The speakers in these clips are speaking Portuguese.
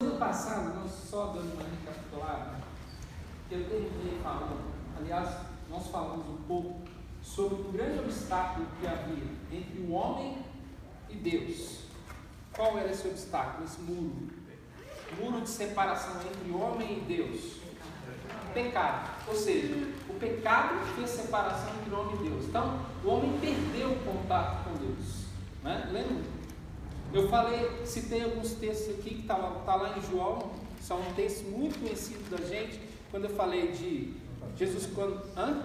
Ano passado, nós só dando uma recapitulada, eu terminei falando, aliás, nós falamos um pouco sobre o grande obstáculo que havia entre o homem e Deus. Qual era esse obstáculo, esse muro? Muro de separação entre homem e Deus. Pecado. Ou seja, o pecado fez separação entre homem e Deus. Então, o homem perdeu o contato com Deus. Né? Lembra? Eu falei, citei alguns textos aqui que está tá lá em João, são um texto muito conhecido da gente, quando eu falei de Jesus quando. Hã?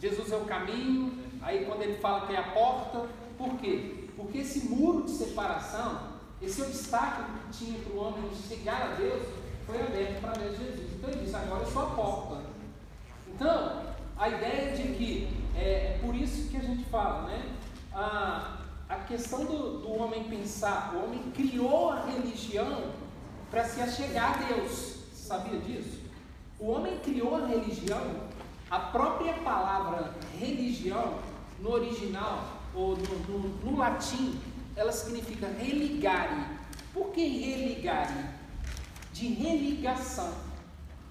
Jesus é o caminho, aí quando ele fala que é a porta, por quê? Porque esse muro de separação, esse obstáculo que tinha para o homem chegar a Deus, foi aberto para de Jesus. Então ele disse, agora eu sou a porta. Então, a ideia de que é, é por isso que a gente fala, né? A, a questão do, do homem pensar, o homem criou a religião para se achegar a Deus. Sabia disso? O homem criou a religião, a própria palavra religião, no original, ou no, no, no latim, ela significa religare. Por que religare? De religação.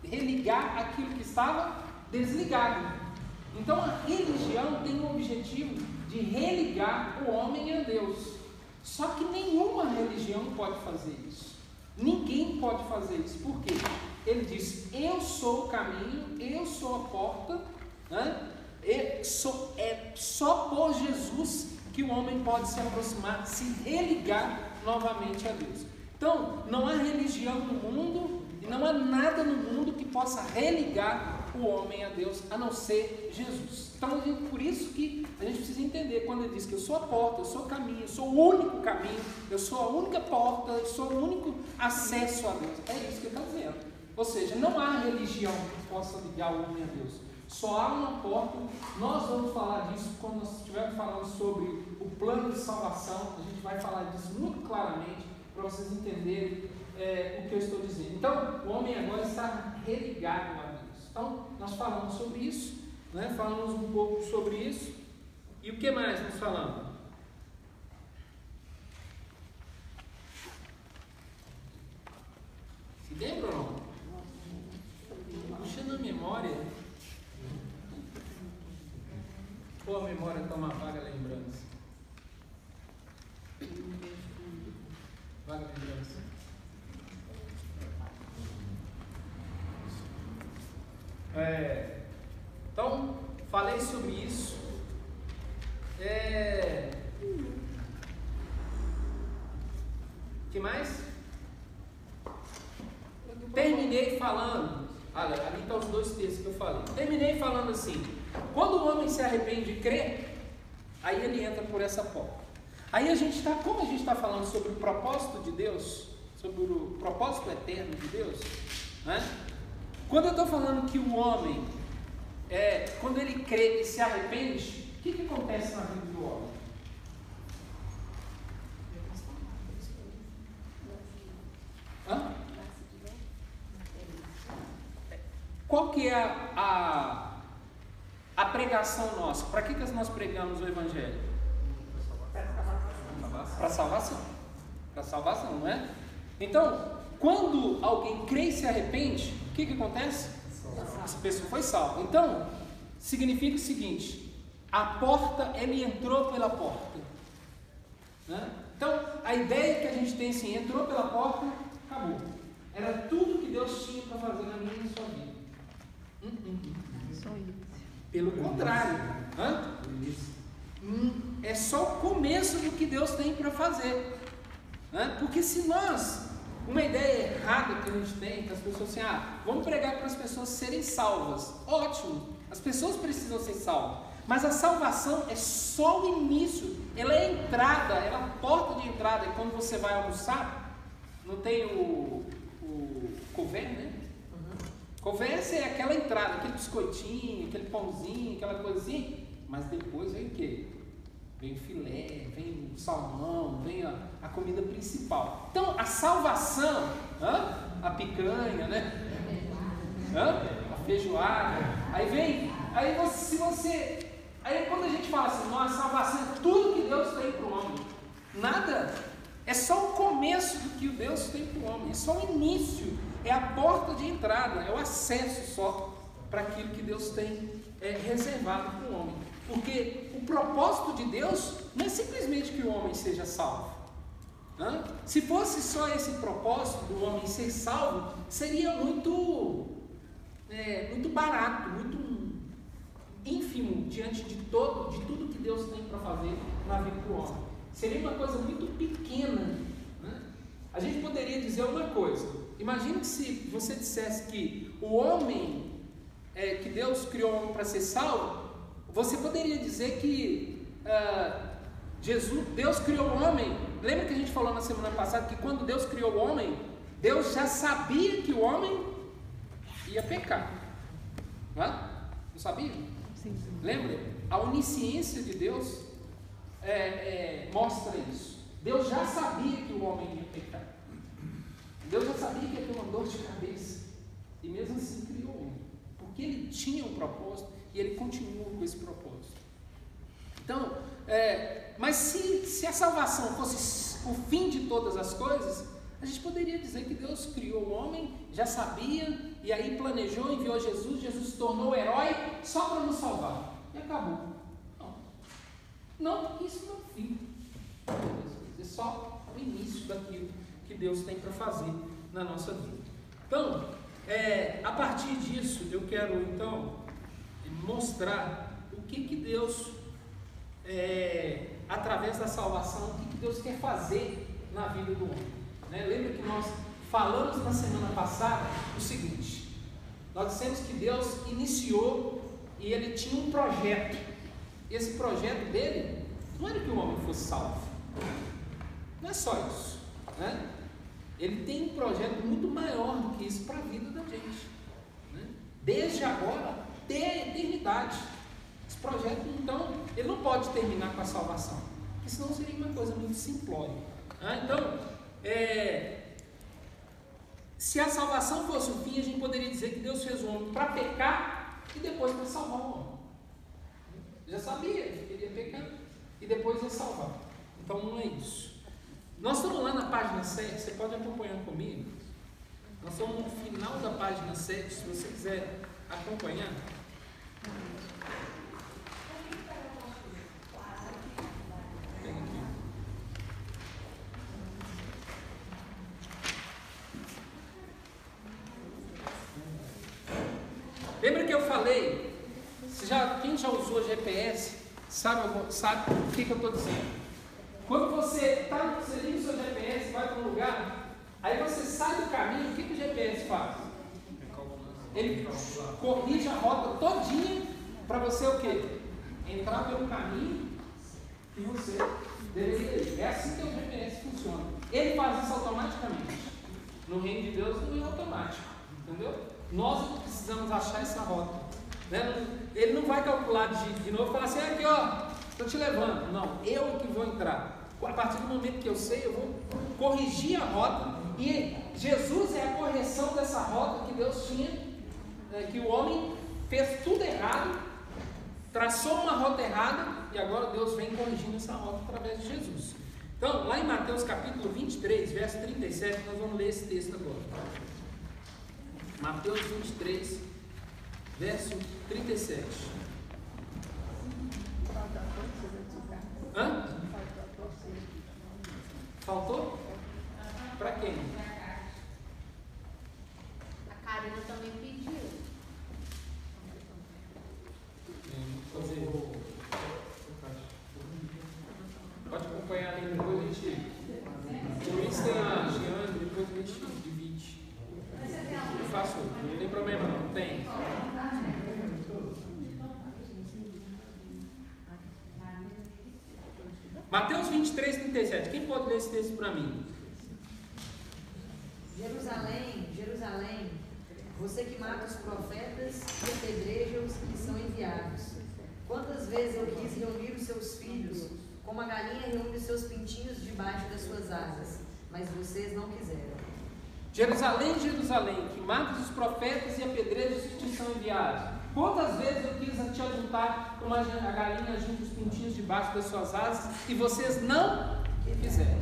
Religar aquilo que estava desligado. Então a religião tem o objetivo de religar o homem a Deus. Só que nenhuma religião pode fazer isso. Ninguém pode fazer isso. Por quê? Ele diz: Eu sou o caminho, eu sou a porta. Né? É só por Jesus que o homem pode se aproximar, se religar novamente a Deus. Então, não há religião no mundo e não há nada no mundo que possa religar o homem a Deus, a não ser Jesus. Então, por isso que a gente precisa entender quando ele diz que eu sou a porta, eu sou o caminho, eu sou o único caminho, eu sou a única porta, eu sou o único acesso a Deus. É isso que ele está dizendo. Ou seja, não há religião que possa ligar o homem a Deus. Só há uma porta. Nós vamos falar disso quando nós estivermos falando sobre o plano de salvação. A gente vai falar disso muito claramente para vocês entenderem é, o que eu estou dizendo. Então, o homem agora está religado a Deus. Então, nós falamos sobre isso, né? falamos um pouco sobre isso. E o que mais nós falamos? Se lembra ou não? Puxando a memória. Ou a memória toma vaga lembrança? Vaga lembrança. É, então, falei sobre isso. É, que mais? Terminei falando. Olha, ali estão os dois textos que eu falei. Terminei falando assim: quando o homem se arrepende e crê, aí ele entra por essa porta. Aí a gente está, como a gente está falando sobre o propósito de Deus, sobre o propósito eterno de Deus, né? Quando eu estou falando que o homem, é, quando ele crê e se arrepende, o que, que acontece na vida do homem? Hã? Qual que é a, a, a pregação nossa? Para que, que nós pregamos o Evangelho? Para salvação. Para salvação, não é? Então, quando alguém crê e se arrepende, o que, que acontece? Essa pessoa foi salva. Então, significa o seguinte: a porta, ele entrou pela porta. Né? Então, a ideia que a gente tem assim, entrou pela porta, acabou. Era tudo que Deus tinha para fazer na minha e na sua vida. Hum, hum, hum. Pelo contrário, hum, é só o começo do que Deus tem para fazer. Né? Porque se nós uma ideia errada que a gente tem, que as pessoas assim, ah, vamos pregar para as pessoas serem salvas. Ótimo, as pessoas precisam ser salvas. Mas a salvação é só o início, ela é a entrada, ela é a porta de entrada. E quando você vai almoçar, não tem o, o couvert, né? Uhum. Couvert é aquela entrada, aquele biscoitinho, aquele pãozinho, aquela coisinha. Mas depois vem o quê? Vem filé, vem salmão, vem a, a comida principal. Então, a salvação, hã? a picanha, né? Hã? A feijoada. Aí vem, aí você, se você. Aí quando a gente fala assim, nossa, salvação é tudo que Deus tem para o homem. Nada. É só o começo do que Deus tem para o homem, é só o início, é a porta de entrada, é o acesso só para aquilo que Deus tem é, reservado para o homem. Porque propósito de Deus não é simplesmente que o homem seja salvo. Se fosse só esse propósito do homem ser salvo, seria muito, é, muito barato, muito ínfimo diante de todo, de tudo que Deus tem para fazer na vida do homem. Seria uma coisa muito pequena. Né? A gente poderia dizer uma coisa. Imagine que se você dissesse que o homem é, que Deus criou para ser salvo, você poderia dizer que uh, Jesus, Deus criou o homem. Lembra que a gente falou na semana passada que quando Deus criou o homem, Deus já sabia que o homem ia pecar. Não, é? não sabia? Sim, sim. Lembra? A onisciência de Deus é, é, mostra isso. Deus já sabia que o homem ia pecar. Deus já sabia que ia ter uma dor de cabeça. E mesmo assim criou o homem. Porque ele tinha um propósito e ele continua com esse propósito. Então, é, mas se, se a salvação fosse o fim de todas as coisas, a gente poderia dizer que Deus criou o homem, já sabia, e aí planejou, enviou Jesus, Jesus se tornou herói só para nos salvar. E acabou. Não, não porque isso não é o fim. É só o início daquilo que Deus tem para fazer na nossa vida. Então, é, a partir disso, eu quero então mostrar o que, que Deus, é, através da salvação, o que, que Deus quer fazer na vida do homem. Né? Lembra que nós falamos na semana passada o seguinte: nós dissemos que Deus iniciou e ele tinha um projeto. Esse projeto dele não era que o homem fosse salvo. Não é só isso. Né? Ele tem um projeto muito maior do que isso para a vida da gente. Né? Desde agora até a eternidade. Esse projeto, então, ele não pode terminar com a salvação. Porque senão seria uma coisa muito simplória. Ah, então, é, se a salvação fosse o fim, a gente poderia dizer que Deus fez o homem para pecar e depois para salvar o homem. Já sabia que ele ia pecar e depois ia salvar. Então não é isso. Nós estamos lá na página 7, você pode acompanhar comigo. Nós estamos no final da página 7, se você quiser acompanhar. Lembra que eu falei? Já, quem já usou GPS sabe, sabe o que, que eu estou dizendo. Quando você, tá, você liga o seu GPS, vai para um lugar, aí você sai do caminho, o que, que o GPS faz? Ele corrige a rota todinha para você o quê? Entrar pelo caminho que você deveria ir. É assim que o GPS funciona. Ele faz isso automaticamente. No reino de Deus não é automático. Entendeu? Nós precisamos achar essa rota. Né? Ele não vai calcular de, de novo e falar assim, aqui ó, estou te levando. Não, eu que vou entrar. A partir do momento que eu sei, eu vou corrigir a rota. E Jesus é a correção dessa rota que Deus tinha, né, que o homem fez tudo errado, traçou uma rota errada, e agora Deus vem corrigindo essa rota através de Jesus. Então, lá em Mateus capítulo 23, verso 37, nós vamos ler esse texto agora. Mateus 23, verso 37. Hã? Faltou? Para quem? A Karina também pediu. Pode acompanhar ali depois a gente. Luiz tem a Giane, depois a gente. Eu faço, não tem problema não, tem. Mateus 23, 37. Quem pode ler esse texto para mim? Jerusalém, Jerusalém, você que mata os profetas e apedreja os que são enviados. Quantas vezes eu quis reunir os seus filhos, como a galinha reúne os seus pintinhos debaixo das suas asas, mas vocês não quiseram. Jerusalém, Jerusalém, que mata os profetas e apedreja os que te são enviados. Quantas vezes eu quis te ajuntar como a galinha junto os pintinhos debaixo das suas asas e vocês não fizeram?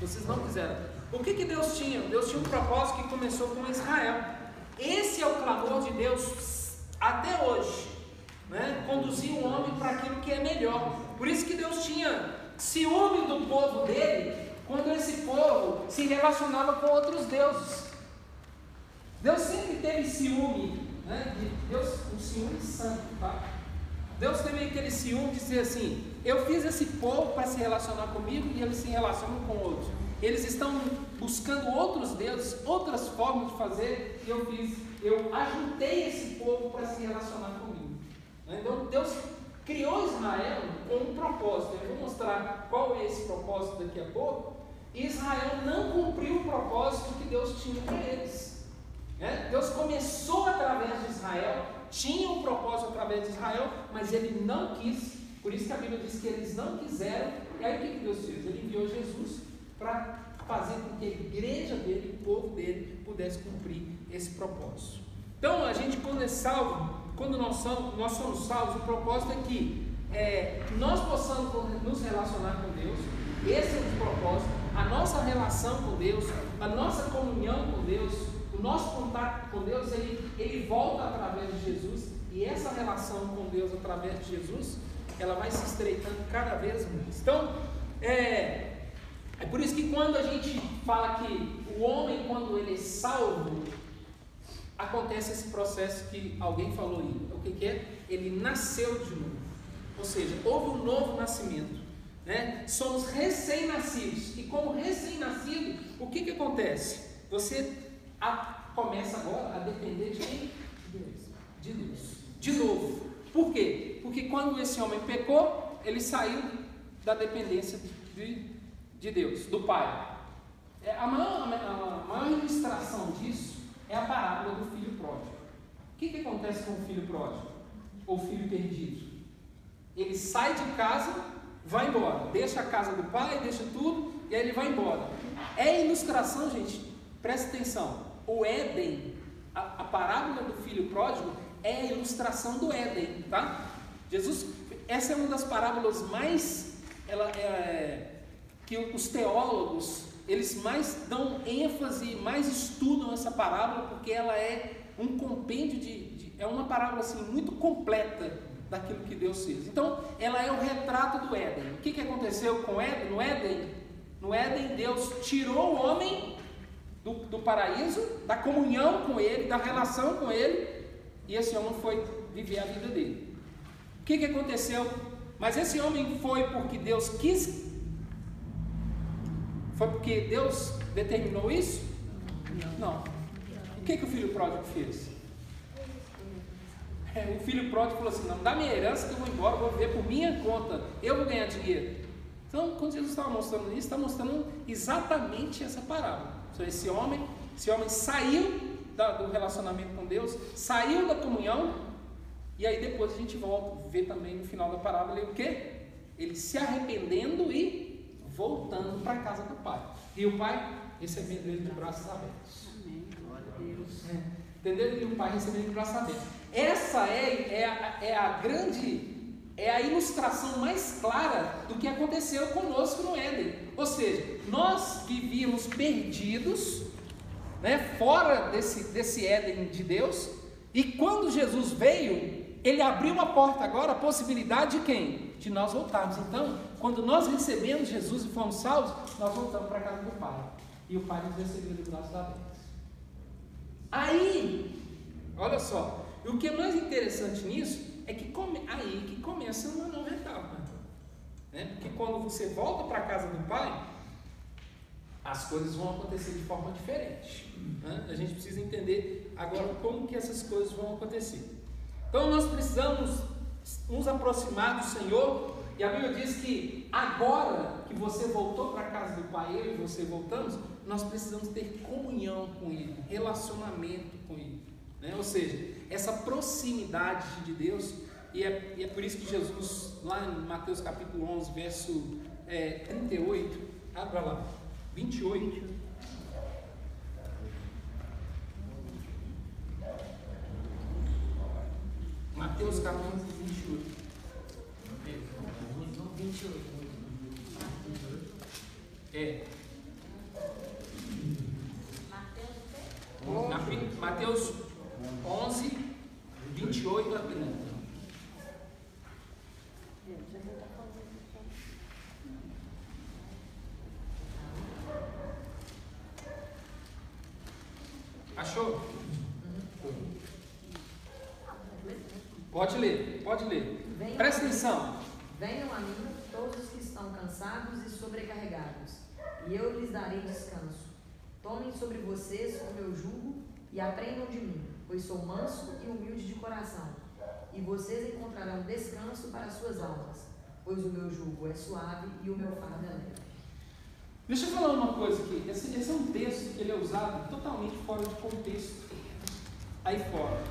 Vocês não quiseram. O que, que Deus tinha? Deus tinha um propósito que começou com Israel. Esse é o clamor de Deus até hoje. Né? Conduzir o homem para aquilo que é melhor. Por isso que Deus tinha ciúme do povo dele quando esse povo se relacionava com outros deuses. Deus sempre teve ciúme, né? De Deus, um ciúme santo, tá? Deus teve aquele ciúme de dizer assim: eu fiz esse povo para se relacionar comigo e eles se relacionam com outros. Eles estão buscando outros deuses, outras formas de fazer, e eu fiz, eu ajuntei esse povo para se relacionar comigo. Então Deus criou Israel com um propósito. Eu vou mostrar qual é esse propósito daqui a pouco. Israel não cumpriu o propósito que Deus tinha para eles. Né? Deus começou através de Israel, tinha um propósito através de Israel, mas ele não quis. Por isso que a Bíblia diz que eles não quiseram. E aí o que Deus fez? Ele enviou Jesus para fazer com que a igreja dele, o povo dele, pudesse cumprir esse propósito. Então, a gente, quando é salvo, quando nós somos, nós somos salvos, o propósito é que é, nós possamos nos relacionar com Deus, esse é o propósito, a nossa relação com Deus, a nossa comunhão com Deus, o nosso contato com Deus, ele, ele volta através de Jesus, e essa relação com Deus através de Jesus, ela vai se estreitando cada vez mais. Então, é, é por isso que quando a gente fala que o homem, quando ele é salvo, acontece esse processo que alguém falou aí. O que, que é? Ele nasceu de novo. Ou seja, houve um novo nascimento. Né? Somos recém-nascidos. E como recém-nascido, o que, que acontece? Você a, começa agora a depender de quem? De Deus. De novo. Por quê? Porque quando esse homem pecou, ele saiu da dependência de, de Deus, do Pai. É, a, maior, a maior ilustração disso é a parábola do filho pródigo. O que, que acontece com o filho pródigo? Ou filho perdido? Ele sai de casa, vai embora, deixa a casa do pai, deixa tudo, e aí ele vai embora. É ilustração, gente, presta atenção. O Éden, a, a parábola do filho pródigo, é a ilustração do Éden, tá? Jesus, essa é uma das parábolas mais ela, é, que os teólogos eles mais dão ênfase, mais estudam essa parábola, porque ela é um compêndio de, de, é uma parábola assim muito completa daquilo que Deus fez. Então, ela é o retrato do Éden. O que, que aconteceu com Éden? No Éden, no Éden, Deus tirou o homem do, do paraíso, da comunhão com ele, da relação com ele, e esse homem foi viver a vida dele. O que, que aconteceu? Mas esse homem foi porque Deus quis foi porque Deus determinou isso? Não. O que, que o filho pródigo fez? É, o filho pródigo falou assim: não, dá minha herança que eu vou embora, vou viver por minha conta, eu vou ganhar dinheiro. Então, quando Jesus estava mostrando isso, está mostrando exatamente essa parábola. Então, esse homem, esse homem saiu da, do relacionamento com Deus, saiu da comunhão, e aí depois a gente volta, ver também no final da parábola o que? Ele se arrependendo e voltando para a casa do pai. E o pai recebendo ele de braços abertos. Amém. Glória a Deus. É. Entendeu? E o pai de braços abertos. Essa é, é, a, é a grande, é a ilustração mais clara do que aconteceu conosco no Éden. Ou seja, nós vivíamos perdidos, né, fora desse, desse Éden de Deus, e quando Jesus veio, ele abriu a porta agora, a possibilidade de quem? De nós voltarmos. Então, quando nós recebemos Jesus e fomos salvos, nós voltamos para a casa do Pai. E o Pai nos recebeu de braços abertos. Aí, olha só, o que é mais interessante nisso é que come, aí que começa uma nova etapa. Né? Porque quando você volta para a casa do Pai, as coisas vão acontecer de forma diferente. Né? A gente precisa entender agora como que essas coisas vão acontecer. Então nós precisamos nos aproximar do Senhor e a Bíblia diz que agora que você voltou para a casa do Pai, eu e você voltamos, nós precisamos ter comunhão com Ele, relacionamento com Ele. Né? Ou seja, essa proximidade de Deus, e é, e é, por isso que Jesus, lá em Mateus capítulo 11, verso é, 38, abra lá, 28. Mateus capítulo 28. 28. É. Mateus 11, 28 a 30. Achou? Pode ler, pode ler. Venham Presta atenção. Venham a mim todos os que estão cansados e sobrecarregados, e eu lhes darei descanso. Tomem sobre vocês o meu jugo e aprendam de mim, pois sou manso e humilde de coração, e vocês encontrarão descanso para suas almas, pois o meu jugo é suave e o meu fardo é leve. Deixa eu falar uma coisa aqui. Esse, esse é um texto que ele é usado totalmente fora de contexto. Aí fora.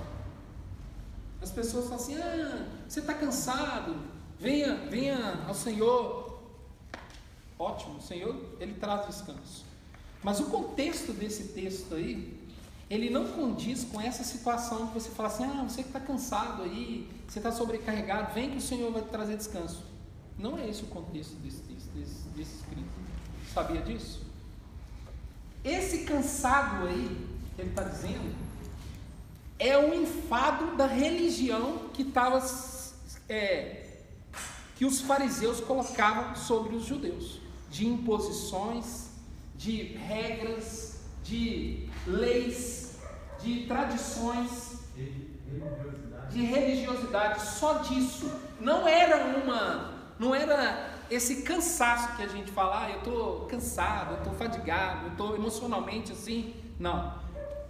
As pessoas falam assim: ah, você está cansado, venha, venha ao Senhor. Ótimo, o Senhor, ele traz descanso. Mas o contexto desse texto aí, ele não condiz com essa situação que você fala assim: ah, você que está cansado aí, você está sobrecarregado, vem que o Senhor vai te trazer descanso. Não é esse o contexto desse texto, desse, desse escrito. Sabia disso? Esse cansado aí, que ele está dizendo, é o enfado da religião que estava. É, que os fariseus colocavam sobre os judeus, de imposições, de regras, de leis, de tradições, de religiosidade, só disso. Não era uma, não era esse cansaço que a gente fala, ah, eu estou cansado, eu estou fadigado, eu estou emocionalmente assim. Não.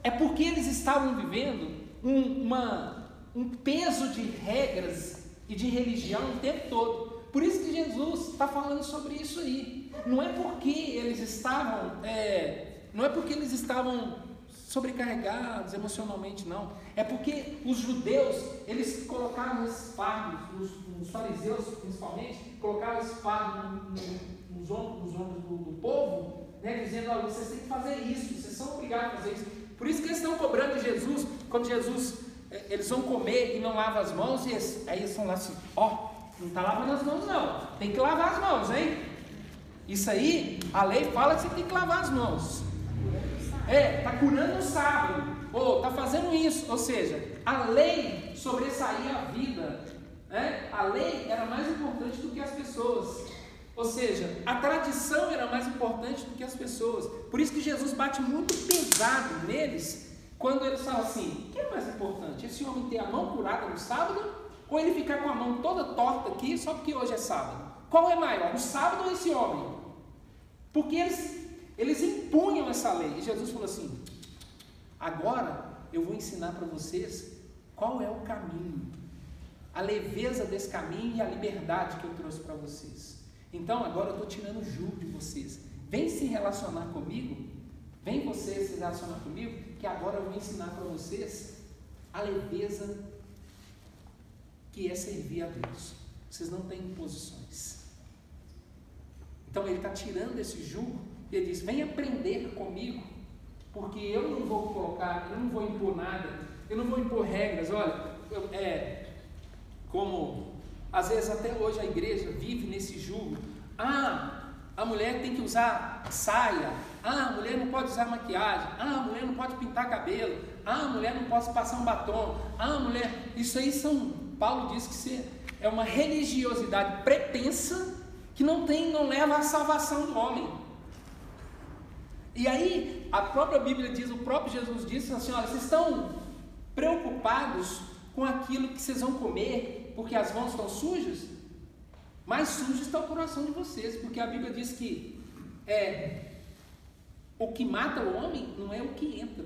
É porque eles estavam vivendo um, uma, um peso de regras e de religião o tempo todo. Por isso que Jesus está falando sobre isso aí. Não é porque eles estavam, é, não é porque eles estavam sobrecarregados emocionalmente, não. É porque os judeus, eles colocaram esse fardo, os, os fariseus principalmente, colocaram esse fardo no- no- nos ombros, do, do povo, né, dizendo, olha, vocês têm que fazer isso, vocês são obrigados a fazer isso. Por isso que eles estão cobrando Jesus, quando Jesus, eh, eles vão comer e não lavam as mãos, e eles, aí eles estão lá assim, ó, não está lavando as mãos não, tem que lavar as mãos, hein? Isso aí, a lei fala que você tem que lavar as mãos. É, está curando no sábado, ou está fazendo isso, ou seja, a lei sobressaía a vida, né? a lei era mais importante do que as pessoas, ou seja, a tradição era mais importante do que as pessoas, por isso que Jesus bate muito pesado neles, quando eles falam assim: o que é mais importante? Esse homem ter a mão curada no sábado, ou ele ficar com a mão toda torta aqui só porque hoje é sábado? Qual é maior, o sábado ou esse homem? Porque eles, eles impunham essa lei. E Jesus falou assim: agora eu vou ensinar para vocês qual é o caminho, a leveza desse caminho e a liberdade que eu trouxe para vocês. Então agora eu estou tirando o jugo de vocês. Vem se relacionar comigo, vem vocês se relacionar comigo, que agora eu vou ensinar para vocês a leveza que é servir a Deus. Vocês não têm imposições. Então ele está tirando esse jugo e ele diz: Vem aprender comigo, porque eu não vou colocar, eu não vou impor nada, eu não vou impor regras. Olha, eu- é como às vezes até hoje a igreja vive nesse jugo. Ah, a mulher tem que usar saia. Ah, a mulher não pode usar maquiagem. Ah, a mulher não pode pintar cabelo. Ah, a mulher não pode passar um batom. Ah, a mulher. Isso aí são. Paulo diz que é uma religiosidade pretensa que não tem, não leva à salvação do homem. E aí, a própria Bíblia diz, o próprio Jesus disse assim: olha, vocês estão preocupados com aquilo que vocês vão comer, porque as mãos estão sujas? Mais sujo está o coração de vocês, porque a Bíblia diz que é, o que mata o homem não é o que entra,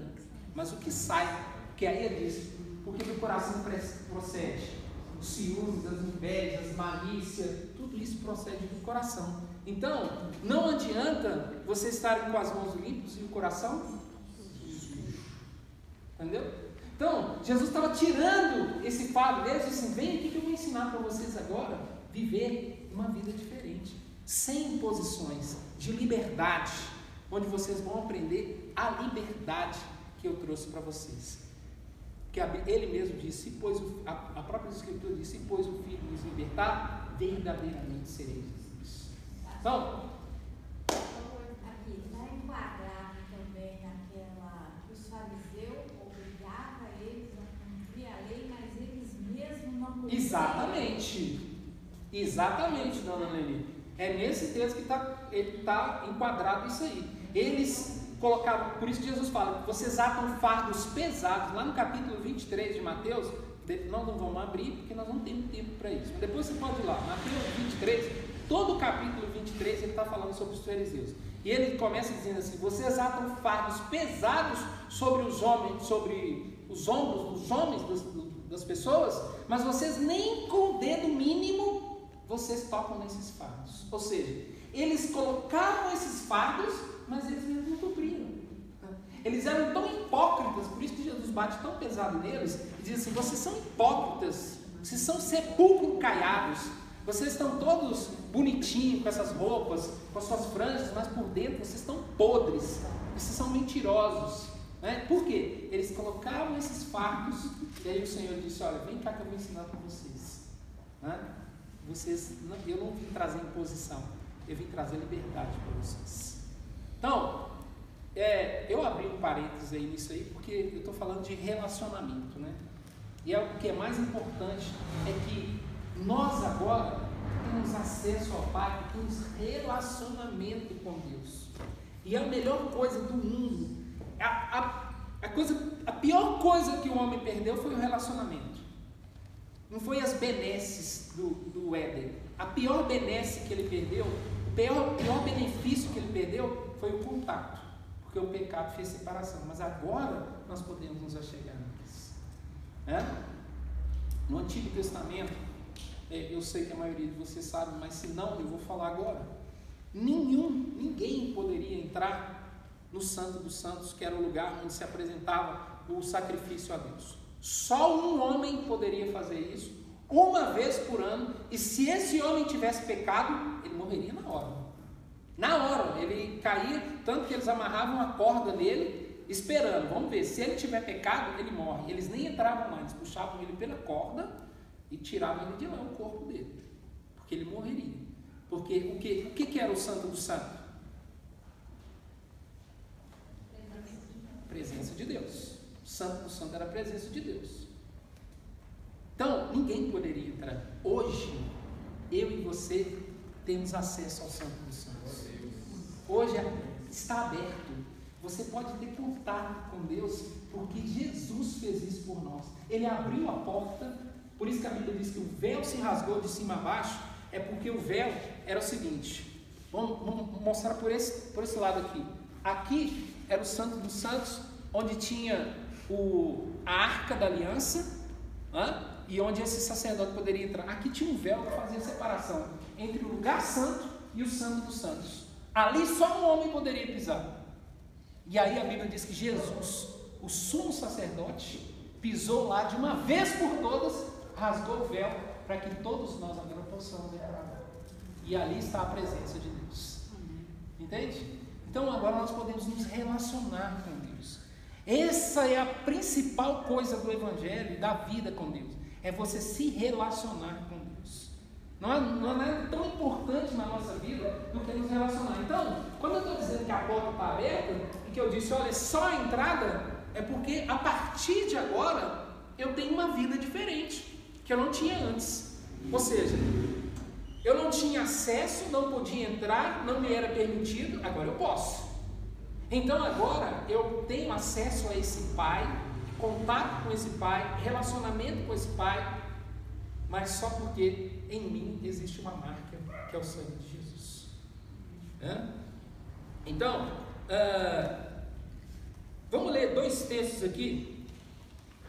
mas o que sai. Porque aí ele diz, porque do coração procede os ciúmes, as invejas, malícia, tudo isso procede do coração. Então, não adianta você estar com as mãos limpas e o coração sujo. Entendeu? Então, Jesus estava tirando esse fardo deles e disse assim: vem aqui que eu vou ensinar para vocês agora viver uma vida diferente, sem imposições, de liberdade, onde vocês vão aprender a liberdade que eu trouxe para vocês. Que ele mesmo disse, se pois a, própria escritura diz, se pois o Filho nos libertar, verdadeiramente sereis livres. Então, aqui, está enquadrado também naquela que os fariseus obrigavam eles a cumprir a lei, mas eles mesmos não cumpriram. Exatamente. Exatamente, dona Leni. É nesse texto que está tá enquadrado isso aí. Eles colocaram, por isso que Jesus fala, vocês atam fardos pesados, lá no capítulo 23 de Mateus, nós não vamos abrir porque nós não temos tempo para isso. Mas depois você pode ir lá, Mateus 23, todo o capítulo 23 ele está falando sobre os fariseus. E ele começa dizendo assim: vocês atam fardos pesados sobre os homens, sobre os ombros dos homens, das, das pessoas, mas vocês nem com o dedo mínimo vocês tocam nesses fardos. Ou seja, eles colocaram esses fardos, mas eles não cumpriram. Eles eram tão hipócritas, por isso que Jesus bate tão pesado neles e diz assim: vocês são hipócritas, vocês são sepulcro caiados, vocês estão todos bonitinhos com essas roupas, com as suas franjas, mas por dentro vocês estão podres, vocês são mentirosos. Né? Por quê? Eles colocaram esses fardos e aí o Senhor disse: Olha, vem cá que eu vou ensinar para vocês. Né? vocês eu não vim trazer imposição, eu vim trazer liberdade para vocês. Então, é, eu abri um parênteses aí nisso aí, porque eu estou falando de relacionamento, né? E é, o que é mais importante é que nós agora temos acesso ao Pai, temos relacionamento com Deus. E a melhor coisa do mundo, a, a, a, coisa, a pior coisa que o homem perdeu foi o relacionamento. Não foi as benesses do, do Éden. A pior benesse que ele perdeu, o pior, pior benefício que ele perdeu foi o contato. Porque o pecado fez separação. Mas agora nós podemos nos achegar neles. É? No Antigo Testamento, é, eu sei que a maioria de vocês sabe, mas se não, eu vou falar agora. Nenhum, ninguém poderia entrar no Santo dos Santos, que era o lugar onde se apresentava o sacrifício a Deus. Só um homem poderia fazer isso, uma vez por ano, e se esse homem tivesse pecado, ele morreria na hora. Na hora, ele caía, tanto que eles amarravam a corda nele, esperando. Vamos ver, se ele tiver pecado, ele morre. Eles nem entravam mais, puxavam ele pela corda e tiravam ele de lá, o corpo dele, porque ele morreria. Porque o que, o que, que era o santo do santo? Presença de Deus. O santo do santo era a presença de Deus. Então, ninguém poderia entrar. Hoje, eu e você temos acesso ao santo dos santos. Hoje é, está aberto. Você pode ter contato com Deus, porque Jesus fez isso por nós. Ele abriu a porta por isso que a Bíblia diz que o véu se rasgou de cima a baixo, é porque o véu era o seguinte. Vamos, vamos mostrar por esse, por esse lado aqui. Aqui era o Santo dos Santos, onde tinha o, a arca da aliança, e onde esse sacerdote poderia entrar. Aqui tinha um véu que fazia separação entre o lugar santo e o Santo dos Santos. Ali só um homem poderia pisar. E aí a Bíblia diz que Jesus, o sumo sacerdote, pisou lá de uma vez por todas rasgou o véu para que todos nós agora possamos entrar. E ali está a presença de Deus. Entende? Então agora nós podemos nos relacionar com Deus. Essa é a principal coisa do Evangelho da vida com Deus. É você se relacionar com Deus. Não é, não é tão importante vida que nos relacionar. Então, quando eu estou dizendo que a porta está aberta e que eu disse, olha, só a entrada, é porque a partir de agora eu tenho uma vida diferente que eu não tinha antes. Ou seja, eu não tinha acesso, não podia entrar, não me era permitido, agora eu posso. Então agora eu tenho acesso a esse pai, contato com esse pai, relacionamento com esse pai, mas só porque em mim existe uma marca que é o sangue. Então, uh, vamos ler dois textos aqui.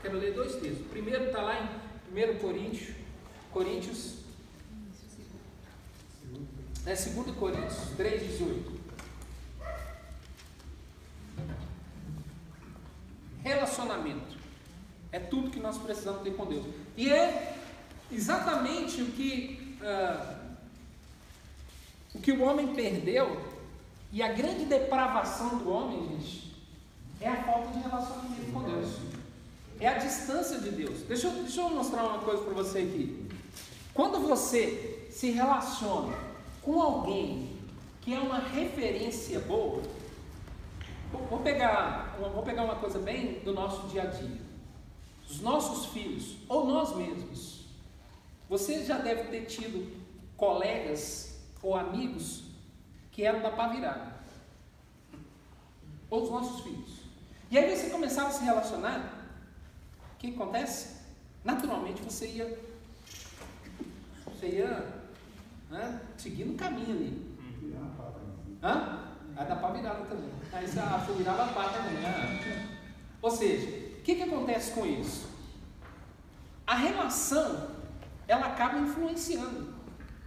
Quero ler dois textos. O primeiro está lá em 1 Coríntios, Coríntios, é 2 Coríntios 3, 18. Relacionamento é tudo que nós precisamos ter com Deus. E é exatamente o que, uh, o que o homem perdeu, e a grande depravação do homem, gente, é a falta de relacionamento com Deus. É a distância de Deus. Deixa eu, deixa eu mostrar uma coisa para você aqui. Quando você se relaciona com alguém que é uma referência boa, vou pegar, vou pegar uma coisa bem do nosso dia a dia. Os nossos filhos, ou nós mesmos, Você já deve ter tido colegas ou amigos que eram da pá virada. Ou os nossos filhos. E aí você começava a se relacionar, o que acontece? Naturalmente você ia, você ia né, seguindo o caminho ali. Hã? Aí dá pá virada também. Aí ah, virava a pá também. Né? Ou seja, o que, que acontece com isso? A relação, ela acaba influenciando.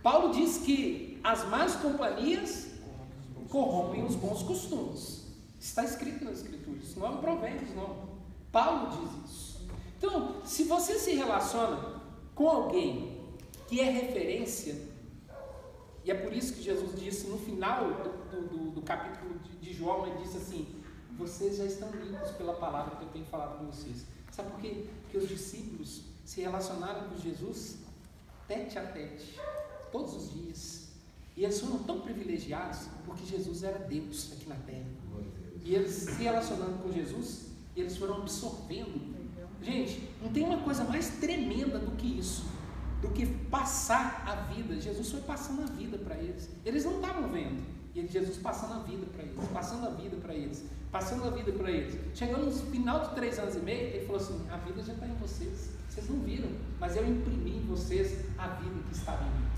Paulo diz que as más companhias corrompem os bons costumes. Está escrito nas Escrituras, não é um provérbio, não. Paulo diz isso. Então, se você se relaciona com alguém que é referência, e é por isso que Jesus disse no final do, do, do capítulo de, de João, ele disse assim: Vocês já estão limpos pela palavra que eu tenho falado com vocês. Sabe por quê? Porque os discípulos se relacionaram com Jesus tete a tete, todos os dias. E eles foram tão privilegiados porque Jesus era Deus aqui na terra. E eles se relacionando com Jesus, eles foram absorvendo. Gente, não tem uma coisa mais tremenda do que isso, do que passar a vida. Jesus foi passando a vida para eles. Eles não estavam vendo. E Jesus passando a vida para eles, passando a vida para eles, passando a vida para eles. Chegando no final de três anos e meio, ele falou assim: a vida já está em vocês. Vocês não viram, mas eu imprimi em vocês a vida que estava em mim.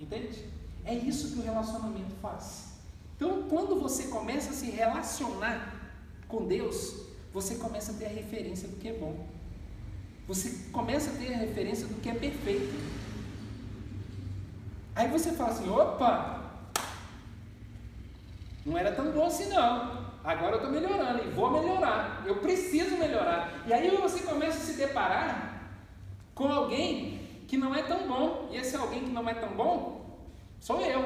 Entende? É isso que o relacionamento faz. Então, quando você começa a se relacionar com Deus, você começa a ter a referência do que é bom. Você começa a ter a referência do que é perfeito. Aí você fala assim: opa, não era tão bom assim não. Agora eu estou melhorando e vou melhorar. Eu preciso melhorar. E aí você começa a se deparar com alguém que não é tão bom. E esse alguém que não é tão bom sou eu.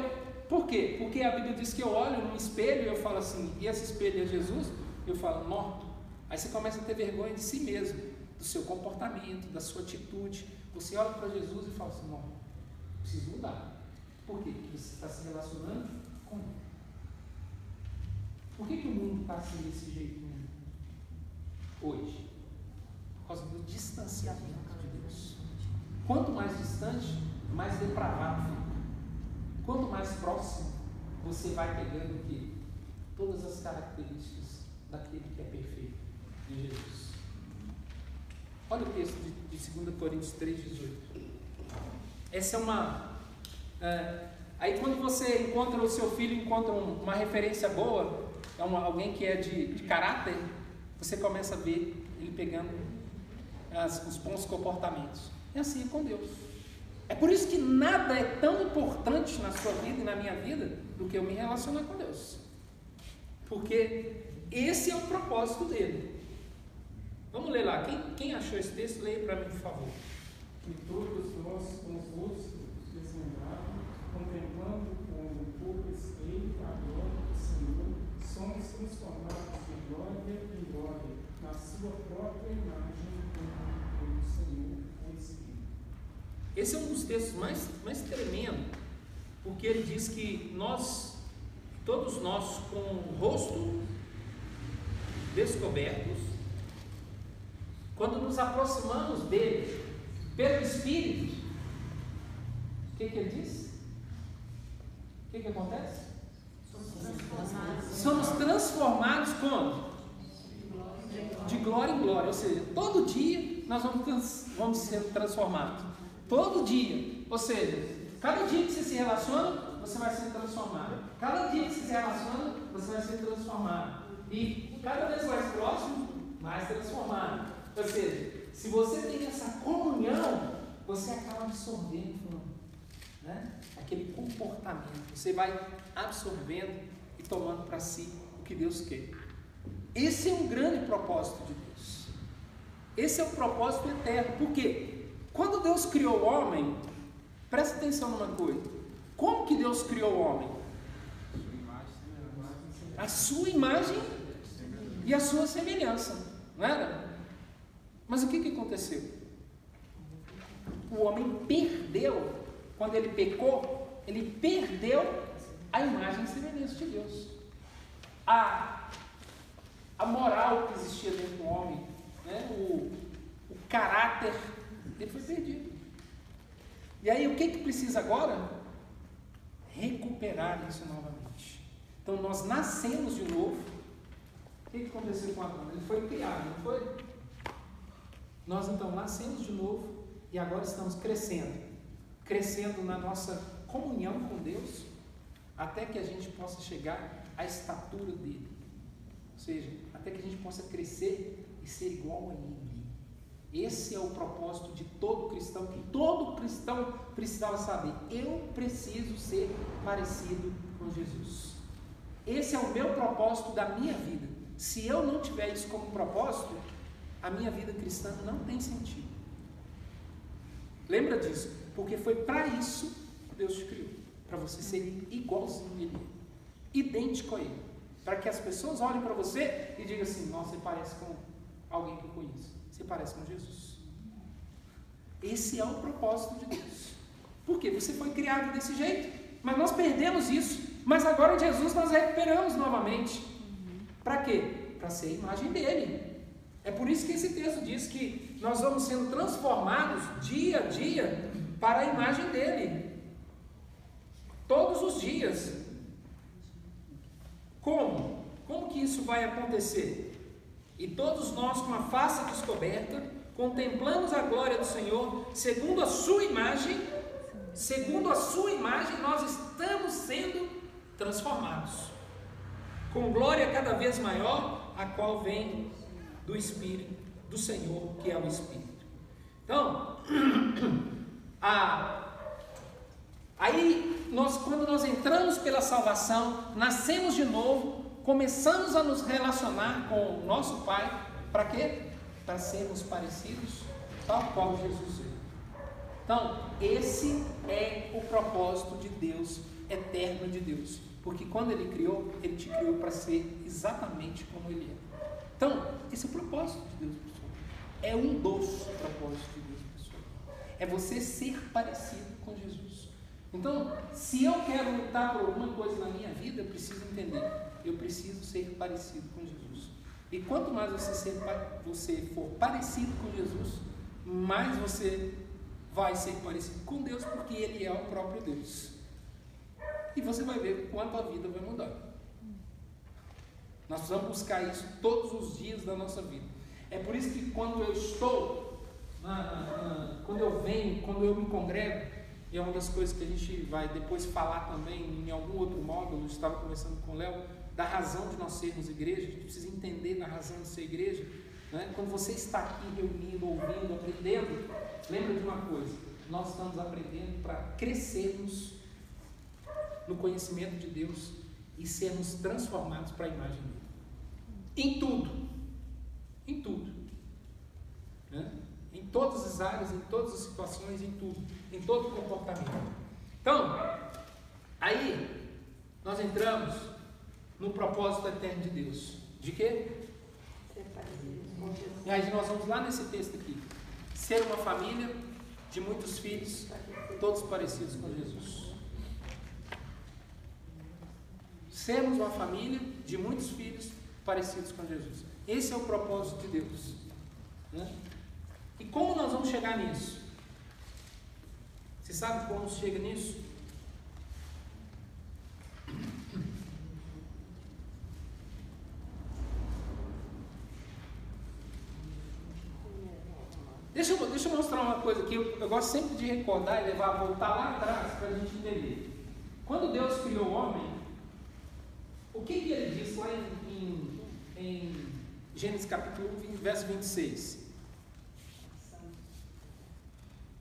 Por quê? Porque a Bíblia diz que eu olho num espelho e eu falo assim, e esse espelho é Jesus? Eu falo, morto. Aí você começa a ter vergonha de si mesmo, do seu comportamento, da sua atitude. Você olha para Jesus e fala assim, não, preciso mudar. Por quê? Porque você está se relacionando com ele. Por que, que o mundo está assim desse jeito hoje? Por causa do distanciamento. Quanto mais distante, mais depravado fica. Quanto mais próximo, você vai pegando que todas as características daquele que é perfeito, de Jesus. Olha o texto de, de 2 Coríntios 3,18. Essa é uma. É, aí quando você encontra o seu filho, encontra uma referência boa, é uma, alguém que é de, de caráter, você começa a ver ele pegando as, os bons comportamentos. É assim é com Deus. É por isso que nada é tão importante na sua vida e na minha vida do que eu me relacionar com Deus. Porque esse é o propósito dele. Vamos ler lá. Quem, quem achou esse texto, leia para mim, por favor. E todos nós, com os rostos desvendados, contemplando com um pouco espelho a glória do Senhor, somos transformados de glória em glória, na sua própria imagem, como o Senhor o Espírito. Esse é um dos textos mais, mais tremendos, porque ele diz que nós, todos nós, com o rosto descobertos, quando nos aproximamos dele pelo Espírito, o que, que ele diz? O que, que acontece? Somos transformados quando? De glória em glória. Ou seja, todo dia nós vamos, vamos ser transformados. Todo dia. Ou seja, cada dia que você se relaciona, você vai ser transformado. Cada dia que você se relaciona, você vai ser transformado. E cada vez mais próximo, mais transformado. Ou seja, se você tem essa comunhão, você acaba absorvendo né? aquele comportamento. Você vai absorvendo e tomando para si o que Deus quer. Esse é um grande propósito de Deus. Esse é o propósito eterno. Por quê? Quando Deus criou o homem, presta atenção numa coisa. Como que Deus criou o homem? A sua imagem e a sua semelhança. Não era? Mas o que, que aconteceu? O homem perdeu, quando ele pecou, ele perdeu a imagem e semelhança de Deus. A, a moral que existia dentro do homem, né? o, o caráter, ele foi perdido. E aí o que, que precisa agora? Recuperar isso novamente. Então nós nascemos de novo. O que, que aconteceu com Adão? Ele foi criado, não foi? Nós então nascemos de novo e agora estamos crescendo. Crescendo na nossa comunhão com Deus, até que a gente possa chegar à estatura dele. Ou seja, até que a gente possa crescer e ser igual a ele. Esse é o propósito de todo cristão, que todo cristão precisava saber. Eu preciso ser parecido com Jesus. Esse é o meu propósito da minha vida. Se eu não tiver isso como propósito, a minha vida cristã não tem sentido. Lembra disso? Porque foi para isso que Deus te criou para você ser igualzinho a Ele, idêntico a Ele, para que as pessoas olhem para você e digam assim: Nossa, você parece com alguém que eu conheço. Você parece com Jesus. Esse é o propósito de Deus. Porque você foi criado desse jeito, mas nós perdemos isso. Mas agora em Jesus nós recuperamos novamente. Para quê? Para ser a imagem dele. É por isso que esse texto diz que nós vamos sendo transformados dia a dia para a imagem dele. Todos os dias. Como? Como que isso vai acontecer? E todos nós, com a face descoberta, contemplamos a glória do Senhor, segundo a sua imagem, segundo a sua imagem, nós estamos sendo transformados. Com glória cada vez maior, a qual vem do Espírito do Senhor, que é o Espírito. Então, a, aí nós, quando nós entramos pela salvação, nascemos de novo, começamos a nos relacionar com o nosso Pai, para quê? Para sermos parecidos tal qual Jesus é. Então, esse é o propósito de Deus, eterno de Deus. Porque quando Ele criou, Ele te criou para ser exatamente como Ele é. Então, esse é o propósito de Deus, pessoal. É um dos propósitos de Deus, pessoal. É você ser parecido com Jesus. Então, se eu quero lutar por alguma coisa na minha vida, eu preciso entender eu preciso ser parecido com Jesus. E quanto mais você, ser, você for parecido com Jesus, mais você vai ser parecido com Deus, porque Ele é o próprio Deus. E você vai ver quanto a vida vai mudar. Nós precisamos buscar isso todos os dias da nossa vida. É por isso que quando eu estou, quando eu venho, quando eu me congrego, e é uma das coisas que a gente vai depois falar também em algum outro módulo, eu estava conversando com o Léo, da razão de nós sermos igreja, a gente precisa entender da razão de ser igreja. Né? Quando você está aqui reunindo, ouvindo, aprendendo, lembra de uma coisa: nós estamos aprendendo para crescermos no conhecimento de Deus e sermos transformados para a imagem dele. Em tudo. Em tudo. Né? Em todas as áreas, em todas as situações, em tudo. Em todo comportamento. Então, aí nós entramos no propósito eterno de Deus. De quê? E aí nós vamos lá nesse texto aqui. Ser uma família de muitos filhos, todos parecidos com Jesus. Sermos uma família de muitos filhos parecidos com Jesus. Esse é o propósito de Deus. Né? E como nós vamos chegar nisso? Você sabe como se chega nisso? Deixa eu, deixa eu mostrar uma coisa aqui, eu, eu gosto sempre de recordar e levar, voltar lá atrás para a gente entender. Quando Deus criou o homem, o que, que ele disse lá em, em, em Gênesis capítulo 1, verso 26?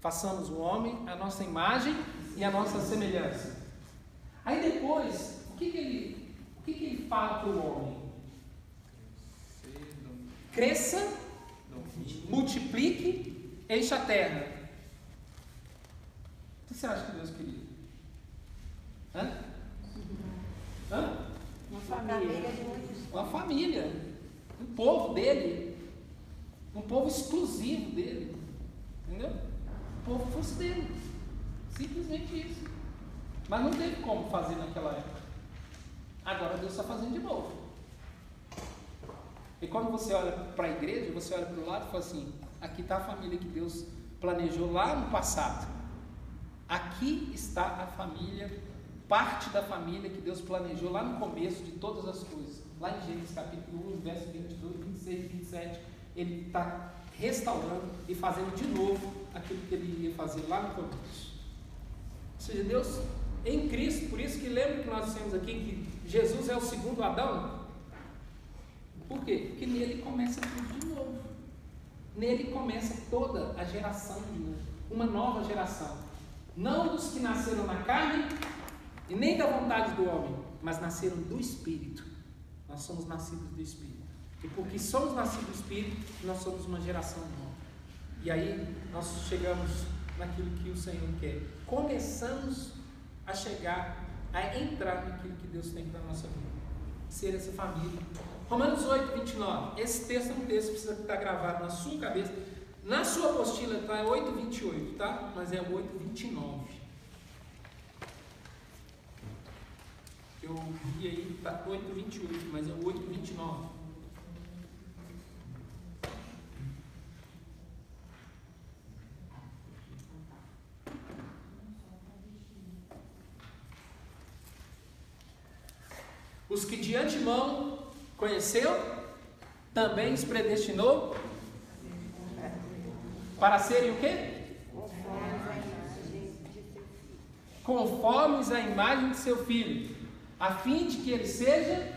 Façamos o homem a nossa imagem e a nossa semelhança. Aí depois, o que, que, ele, o que, que ele fala para o homem? Cresça multiplique, encha a terra. O que você acha que Deus queria? Hã? Hã? Uma família. Uma família. Um povo dele. Um povo exclusivo dele. Entendeu? O povo fosse dele. Simplesmente isso. Mas não teve como fazer naquela época. Agora Deus está fazendo de novo. E quando você olha para a igreja, você olha para o lado e fala assim: aqui está a família que Deus planejou lá no passado. Aqui está a família, parte da família que Deus planejou lá no começo de todas as coisas. Lá em Gênesis capítulo 1, verso 22, 26 e 27, ele está restaurando e fazendo de novo aquilo que ele ia fazer lá no começo. Ou seja, Deus em Cristo, por isso que lembra que nós dissemos aqui que Jesus é o segundo Adão? Por quê? Porque nele começa tudo de novo. Nele começa toda a geração de novo, uma nova geração. Não dos que nasceram na carne e nem da vontade do homem, mas nasceram do Espírito. Nós somos nascidos do Espírito. E porque somos nascidos do Espírito, nós somos uma geração nova. E aí nós chegamos naquilo que o Senhor quer. Começamos a chegar, a entrar naquilo que Deus tem para a nossa vida. Ser essa família. Romanos 8, 29. Esse texto é um texto que precisa estar gravado na sua cabeça. Na sua apostila está 8, 28, tá? Mas é 8, 29. Eu vi aí, está 8, 28, mas é 8, 29. Os que de antemão conheceu, também os predestinou para serem o quê? Conformes à imagem de seu filho, a fim de que ele seja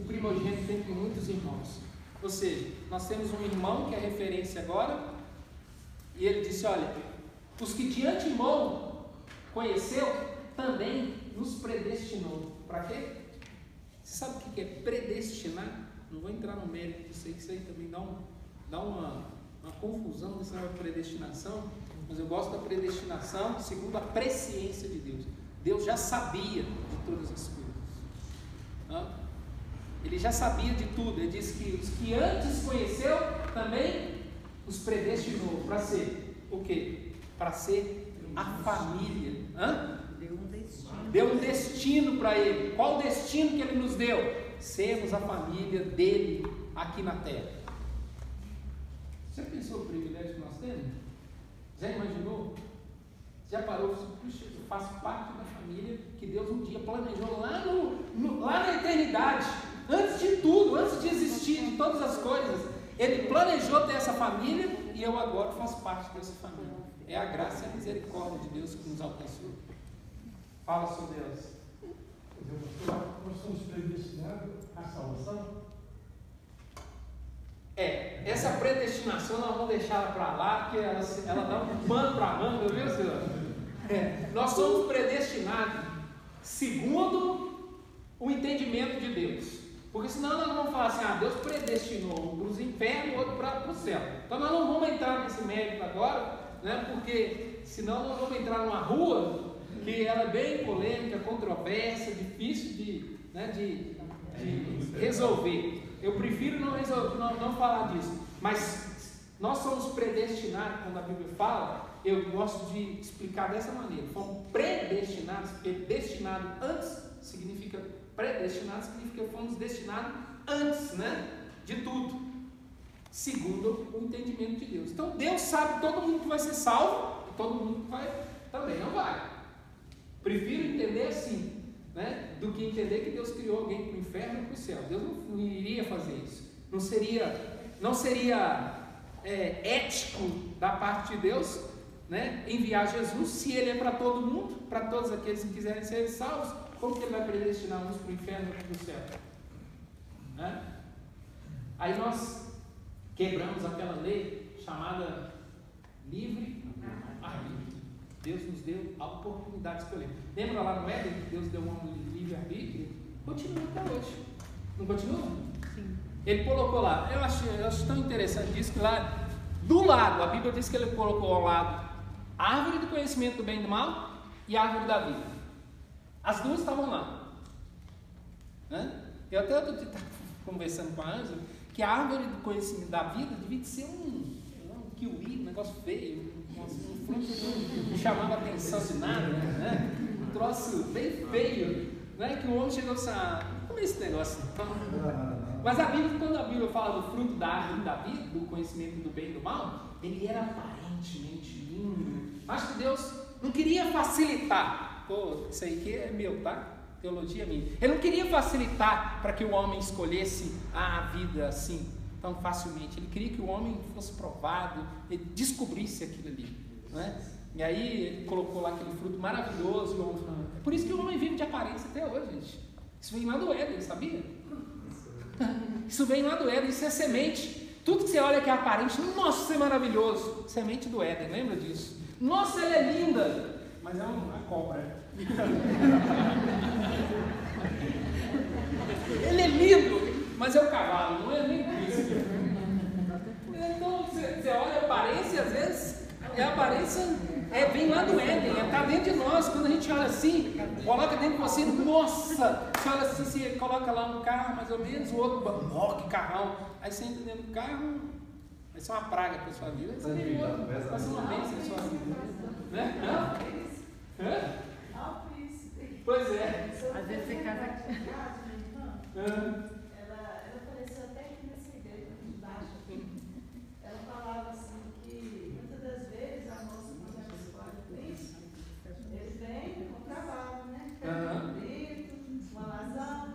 o primogênito entre muitos irmãos. Ou seja, nós temos um irmão que é referência agora, e ele disse: Olha, os que de antemão conheceu, também nos predestinou. Para quê? Você sabe o que é predestinar? Não vou entrar no mérito disso aí, que isso aí também dá, um, dá uma, uma confusão desse negócio de predestinação, mas eu gosto da predestinação segundo a presciência de Deus. Deus já sabia de todas as coisas. Ele já sabia de tudo. Ele disse que os que antes conheceu também os predestinou para ser o quê? Para ser a família. Hã? Deu um destino para ele. Qual o destino que ele nos deu? Sermos a família dele aqui na terra. Você pensou o privilégio que nós temos? Já imaginou? Já parou? Puxa, eu faço parte da família que Deus um dia planejou lá, no, no, lá na eternidade. Antes de tudo, antes de existir de todas as coisas. Ele planejou ter essa família e eu agora faço parte dessa família. É a graça e a misericórdia de Deus que nos alcançou. Fala, seu Deus. Nós somos predestinados à salvação? É, essa predestinação nós vamos deixar para lá, porque ela, ela dá um pano para a manga, viu, senhor? É, nós somos predestinados segundo o entendimento de Deus. Porque senão nós vamos falar assim, ah, Deus predestinou um para os infernos outro para o céu. Então nós não vamos entrar nesse mérito agora, né, porque senão nós vamos entrar numa rua que ela é bem polêmica, controversa, difícil de, né, de, de resolver. Eu prefiro não, resolver, não, não falar disso. Mas nós somos predestinados, quando a Bíblia fala, eu gosto de explicar dessa maneira. Fomos predestinados, porque antes significa predestinado, significa que fomos destinados antes, né? De tudo. Segundo o entendimento de Deus. Então Deus sabe todo mundo que vai ser salvo e todo mundo que vai também não vai. Prefiro entender assim, né, do que entender que Deus criou alguém para o inferno e para o céu. Deus não, iria fazer isso. Não seria, não seria é, ético da parte de Deus né, enviar Jesus se ele é para todo mundo, para todos aqueles que quiserem ser salvos. Como que ele vai predestinar uns para o inferno e para o céu? Né? Aí nós quebramos aquela lei chamada livre arbítrio. Deus nos deu a oportunidade de escolher. Lembra lá no Éden que Deus deu um livre-arbítrio? Continua até hoje. Não continua? Sim. Ele colocou lá, eu acho, eu acho tão interessante isso que lá, do lado, a Bíblia diz que ele colocou ao lado a árvore do conhecimento do bem e do mal e a árvore da vida. As duas estavam lá. Né? Eu até estou conversando com a Ângela que a árvore do conhecimento da vida devia ser um, um kiwi, um negócio feio, não chamava atenção de nada, né? Um troço bem feio, né? Que o homem chegou assim, ah, como é esse negócio? Mas a Bíblia, quando a Bíblia fala do fruto da árvore da vida, do conhecimento do bem e do mal, ele era aparentemente lindo, Acho que Deus não queria facilitar. Pô, isso aí que é meu, tá? Teologia minha. Ele não queria facilitar para que o homem escolhesse a vida assim, tão facilmente. Ele queria que o homem fosse provado, ele descobrisse aquilo ali. Né? E aí ele colocou lá aquele fruto maravilhoso. E o homem falou, é por isso que o homem vive de aparência até hoje, gente. Isso vem lá do Éden, sabia? Isso vem lá do Éden, isso é semente. Tudo que você olha que é aparente, nossa, isso é maravilhoso. Semente do Éden, lembra disso? Nossa, ela é linda, mas é uma cobra. Ele é lindo, mas é o cavalo, não é nem Você, olha a aparência, às vezes, é a aparência é, vem lá do Éden, está dentro de nós. Quando a gente olha assim, coloca dentro de você, nossa! Você olha assim, você coloca lá um carro mais ou menos, o outro, ó, que carrão. Aí você entra dentro do carro, vai ser uma praga para a sua vida. Aí você vem outro, vai ser uma bênção para a sua vida. Né? Hã? Hã? Pois é. Às vezes você casa. Hã? Ela, ela apareceu até aqui nessa igreja de baixo. Ela falava assim que muitas das vezes a moça, quando ela escolhe o príncipe, eles vêm com cavalo, né? Aham. Um grito, uma razão.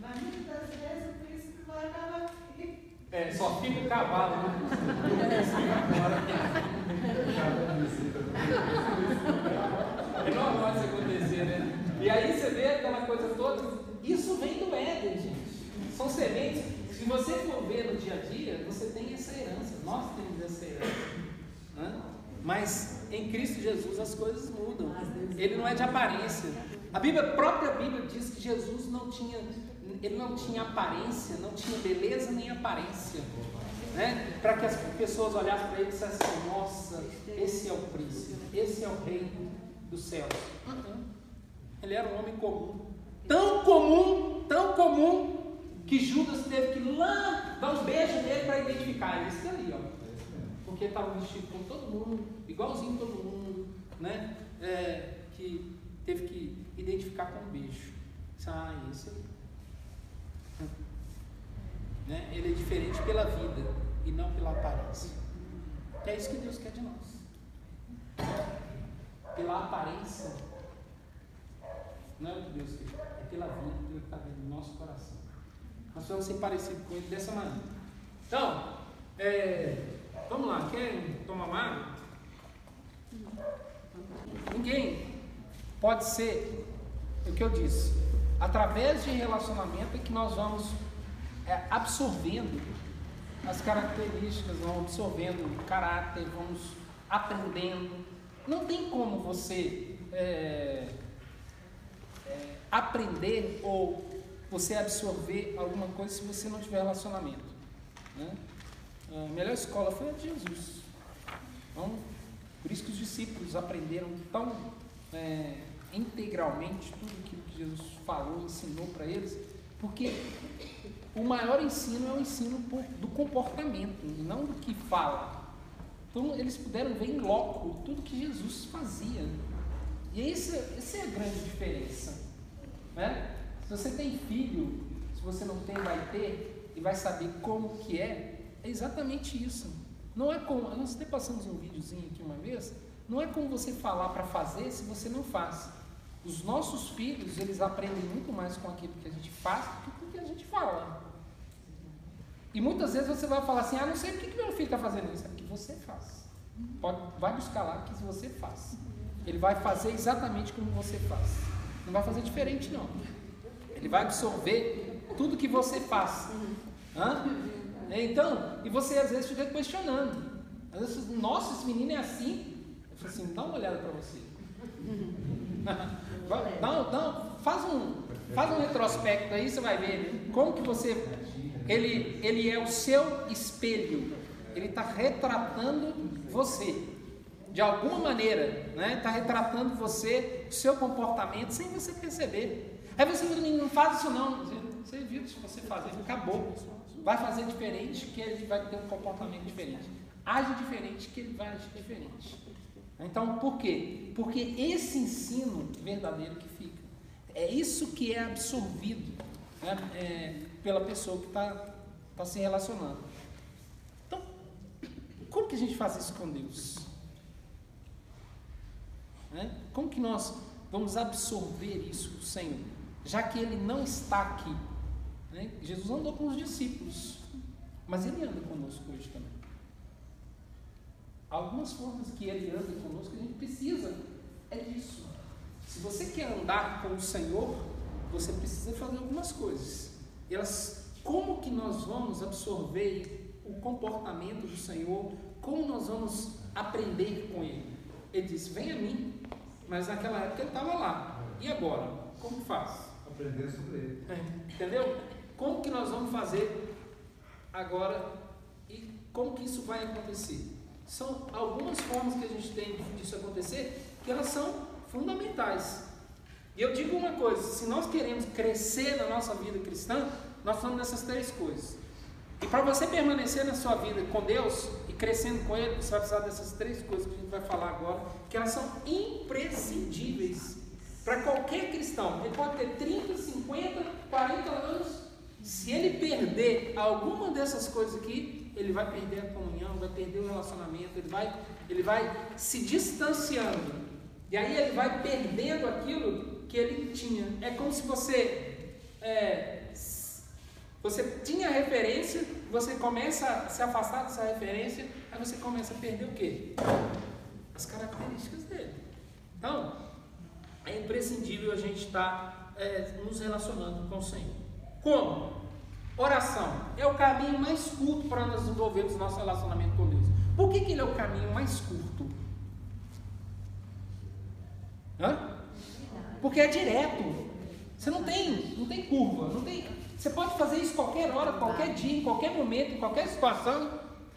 Mas muitas das vezes o príncipe vai acabar aqui. É, só fica o cavalo, né? É normal isso acontecer, né? E aí você vê aquela coisa toda. Isso vem do Éden, gente. São sementes. Se você for ver no dia a dia, você tem essa herança. Nós temos essa herança. né? Mas em Cristo Jesus as coisas mudam. Ele não é de aparência. A Bíblia, a própria Bíblia diz que Jesus não tinha, ele não tinha aparência, não tinha beleza nem aparência. Né? Para que as pessoas olhassem para ele e dissessem, assim, nossa, esse é o príncipe, esse é o rei dos céus. Ele era um homem comum. Tão comum, tão comum, que Judas teve que lá dar um beijo nele para identificar. Ele disse ali, ó. Porque estava vestido com todo mundo, igualzinho todo mundo, né? É, que teve que identificar com um beijo. Disse, ah, esse aí. Né? Ele é diferente pela vida e não pela aparência. É isso que Deus quer de nós. Pela aparência, não é o que Deus quer, é pela vida, pelo que está dentro do nosso coração. Nós vamos ser parecidos com Ele dessa maneira. Então, é, vamos lá, querem tomar uma? Ninguém pode ser, é o que eu disse, através de relacionamento é que nós vamos absorvendo as características, vamos absorvendo o caráter, vamos aprendendo. Não tem como você é, é, aprender ou você absorver alguma coisa se você não tiver relacionamento. Né? A melhor escola foi a de Jesus. Então, por isso que os discípulos aprenderam tão é, integralmente tudo aquilo que Jesus falou, ensinou para eles, porque o maior ensino é o ensino do comportamento, não do que fala. Então eles puderam ver em loco tudo que Jesus fazia. E essa, essa é a grande diferença. Né? Se você tem filho, se você não tem, vai ter, e vai saber como que é, é exatamente isso. Não é como, nós até passamos um videozinho aqui uma vez, não é como você falar para fazer se você não faz. Os nossos filhos, eles aprendem muito mais com aquilo que a gente faz do que com o que a gente fala. E muitas vezes você vai falar assim, ah, não sei por que, que meu filho está fazendo isso. É que você faz. Pode, vai buscar lá que você faz. Ele vai fazer exatamente como você faz. Não vai fazer diferente, não. Ele vai absorver tudo que você faz. Hã? Então, e você às vezes fica questionando. Às vezes, nossa, esse menino é assim. Eu falo assim, dá uma olhada para você. Não, não, faz um, faz um retrospecto aí, você vai ver como que você, ele, ele é o seu espelho, ele está retratando você, de alguma maneira, né? Está retratando você, o seu comportamento, sem você perceber. Aí você não faz isso não, você viu se você fazer, acabou. Vai fazer diferente que ele vai ter um comportamento diferente. Age diferente que ele vai agir diferente. Então, por quê? Porque esse ensino verdadeiro que fica, é isso que é absorvido né, é, pela pessoa que está tá se relacionando. Então, como que a gente faz isso com Deus? Né? Como que nós vamos absorver isso do Senhor? Já que Ele não está aqui. Né? Jesus andou com os discípulos, mas Ele anda conosco hoje também. Algumas formas que Ele anda conosco, a gente precisa é disso. Se você quer andar com o Senhor, você precisa fazer algumas coisas. Elas, como que nós vamos absorver o comportamento do Senhor? Como nós vamos aprender com Ele? Ele disse: Vem a mim. Mas naquela época ele estava lá. E agora? Como faz? Aprender sobre ele. É, entendeu? Como que nós vamos fazer agora e como que isso vai acontecer? São algumas formas que a gente tem disso acontecer que elas são fundamentais. E eu digo uma coisa: se nós queremos crescer na nossa vida cristã, nós falamos dessas três coisas. E para você permanecer na sua vida com Deus e crescendo com Ele, você vai precisar dessas três coisas que a gente vai falar agora, que elas são imprescindíveis para qualquer cristão. Ele pode ter 30, 50, 40 anos. Se ele perder alguma dessas coisas aqui, ele vai perder a comunhão, vai perder o relacionamento, ele vai, ele vai se distanciando. E aí ele vai perdendo aquilo que ele tinha. É como se você é, você tinha referência, você começa a se afastar dessa referência, aí você começa a perder o quê? As características dele. Então, é imprescindível a gente estar é, nos relacionando com o Senhor. Como? Oração é o caminho mais curto para nós desenvolvermos nosso relacionamento com Deus. Por que, que ele é o caminho mais curto? Hã? Porque é direto. Você não tem, não tem curva, não tem. Você pode fazer isso qualquer hora, qualquer dia, em qualquer momento, em qualquer situação.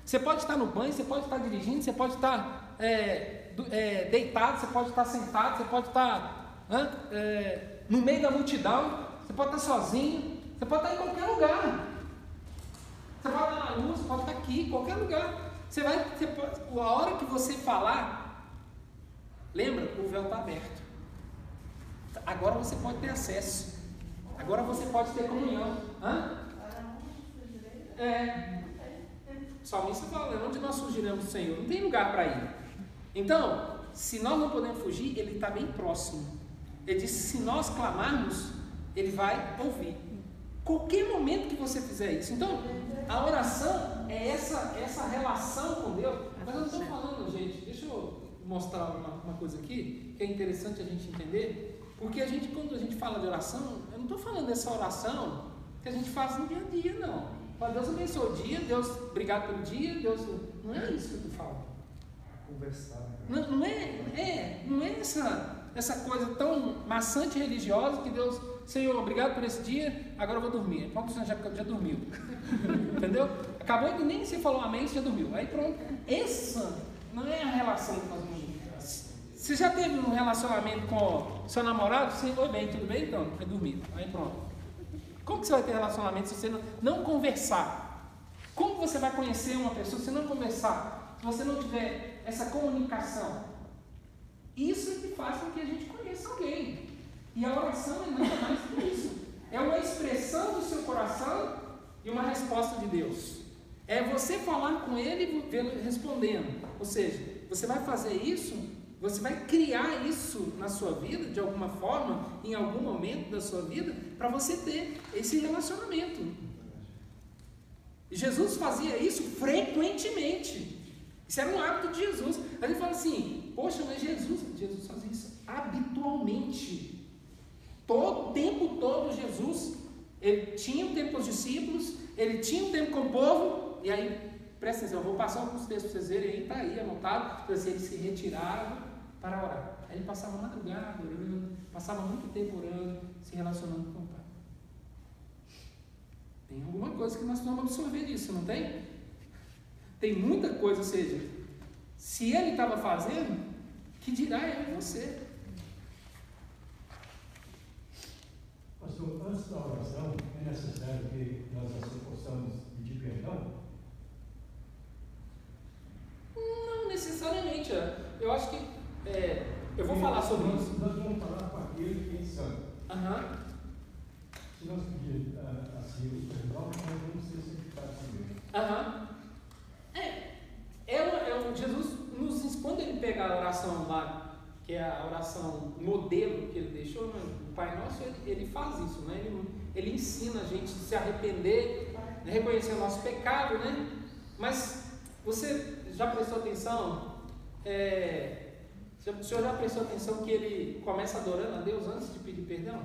Você pode estar no banho, você pode estar dirigindo, você pode estar é, é, deitado, você pode estar sentado, você pode estar é, no meio da multidão, você pode estar sozinho, você pode estar em qualquer lugar. Você pode estar na rua, você pode estar aqui, em qualquer lugar. Você vai, você pode, a hora que você falar, lembra, o véu está aberto. Agora você pode ter acesso. Agora você pode ter comunhão. Hã? É. Salmista fala, onde nós fugiremos do Senhor? Não tem lugar para ir. Então, se nós não podemos fugir, Ele está bem próximo. Ele disse, se nós clamarmos, Ele vai ouvir. Qualquer momento que você fizer isso. Então, a oração é essa, essa relação com Deus. Mas eu não estou falando, gente, deixa eu mostrar uma, uma coisa aqui, que é interessante a gente entender. Porque a gente, quando a gente fala de oração, eu não estou falando dessa oração que a gente faz no dia a dia, não. Fala, Deus abençoe o dia, Deus, obrigado pelo dia, Deus. Não é isso que eu falando. Conversar. né? Não, não é, é, não é essa, essa coisa tão maçante e religiosa que Deus, Senhor, obrigado por esse dia, agora eu vou dormir. Pronto, já, já dormiu. Entendeu? Acabou que nem você falou amém, você já dormiu. Aí pronto. Essa não é a relação que nós vamos você já teve um relacionamento com seu namorado? Você, oi bem, tudo bem? Então, foi dormir. Aí pronto. Como que você vai ter relacionamento se você não, não conversar? Como você vai conhecer uma pessoa se não conversar? Se você não tiver essa comunicação? Isso é que faz com que a gente conheça alguém. E a oração é nada mais do que isso. É uma expressão do seu coração e uma resposta de Deus. É você falar com ele e respondendo. Ou seja, você vai fazer isso você vai criar isso na sua vida, de alguma forma, em algum momento da sua vida, para você ter esse relacionamento. Jesus fazia isso frequentemente. Isso era um hábito de Jesus. A gente fala assim, poxa, mas Jesus, Jesus fazia isso habitualmente. Todo o tempo todo Jesus, ele tinha um tempo com os discípulos, ele tinha um tempo com o povo, e aí, presta atenção, eu vou passar alguns textos para vocês verem aí, está aí anotado, assim, ele se retirava para orar. Aí ele passava madrugada orando, passava muito tempo orando, se relacionando com o Pai. Tem alguma coisa que nós precisamos absorver disso, não tem? Tem muita coisa, ou seja, se ele estava fazendo, que dirá eu e você? Pastor, antes da oração, é necessário que nós assim possamos pedir perdão? Não necessariamente. Eu acho que. É, eu vou falar sobre nós, isso. Nós vamos falar com aquele que é santo. Aham. Se nós pedirmos uh, assim o perdão, nós vamos ser santificados também. Aham. É, é, é um, Jesus nos quando ele pega a oração lá que é a oração modelo que ele deixou, né? o Pai Nosso, ele, ele faz isso, né? ele, ele ensina a gente a se arrepender, né? reconhecer o nosso pecado, né? Mas você já prestou atenção? É, o senhor já prestou atenção que ele começa adorando a Deus antes de pedir perdão?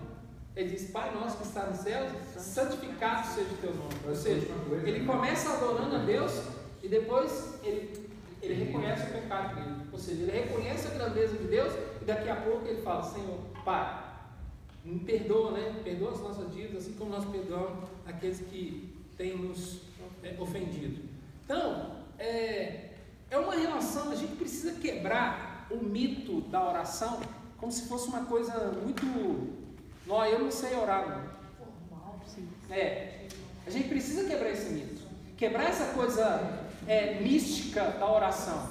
Ele diz, Pai nosso que está nos céus, santificado seja o teu nome. Ou seja, ele começa adorando a Deus e depois ele, ele reconhece o pecado dele. Ou seja, ele reconhece a grandeza de Deus e daqui a pouco ele fala, Senhor, Pai, me perdoa, né? Perdoa as nossas dívidas, assim como nós perdoamos aqueles que têm nos é, ofendido. Então, é, é uma relação, a gente precisa quebrar o mito da oração como se fosse uma coisa muito. Não, eu não sei orar, não. É, a gente precisa quebrar esse mito. Quebrar essa coisa é, mística da oração.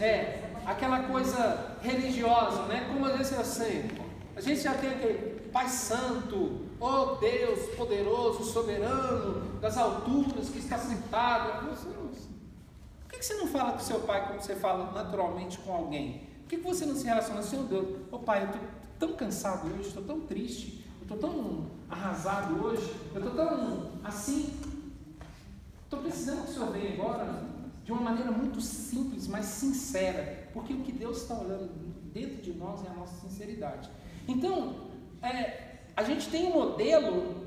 É, aquela coisa religiosa, né? Como às vezes eu sei. A gente já tem aquele Pai Santo, oh Deus poderoso, soberano, das alturas, que está sentado. Você não fala com seu pai como você fala naturalmente com alguém? Por que você não se relaciona, Senhor Deus, ô oh, pai, eu estou tão cansado hoje, estou tão triste, estou tão arrasado hoje, eu estou tão assim, estou precisando que o Senhor venha agora de uma maneira muito simples, mas sincera, porque o que Deus está olhando dentro de nós é a nossa sinceridade. Então, é, a gente tem um modelo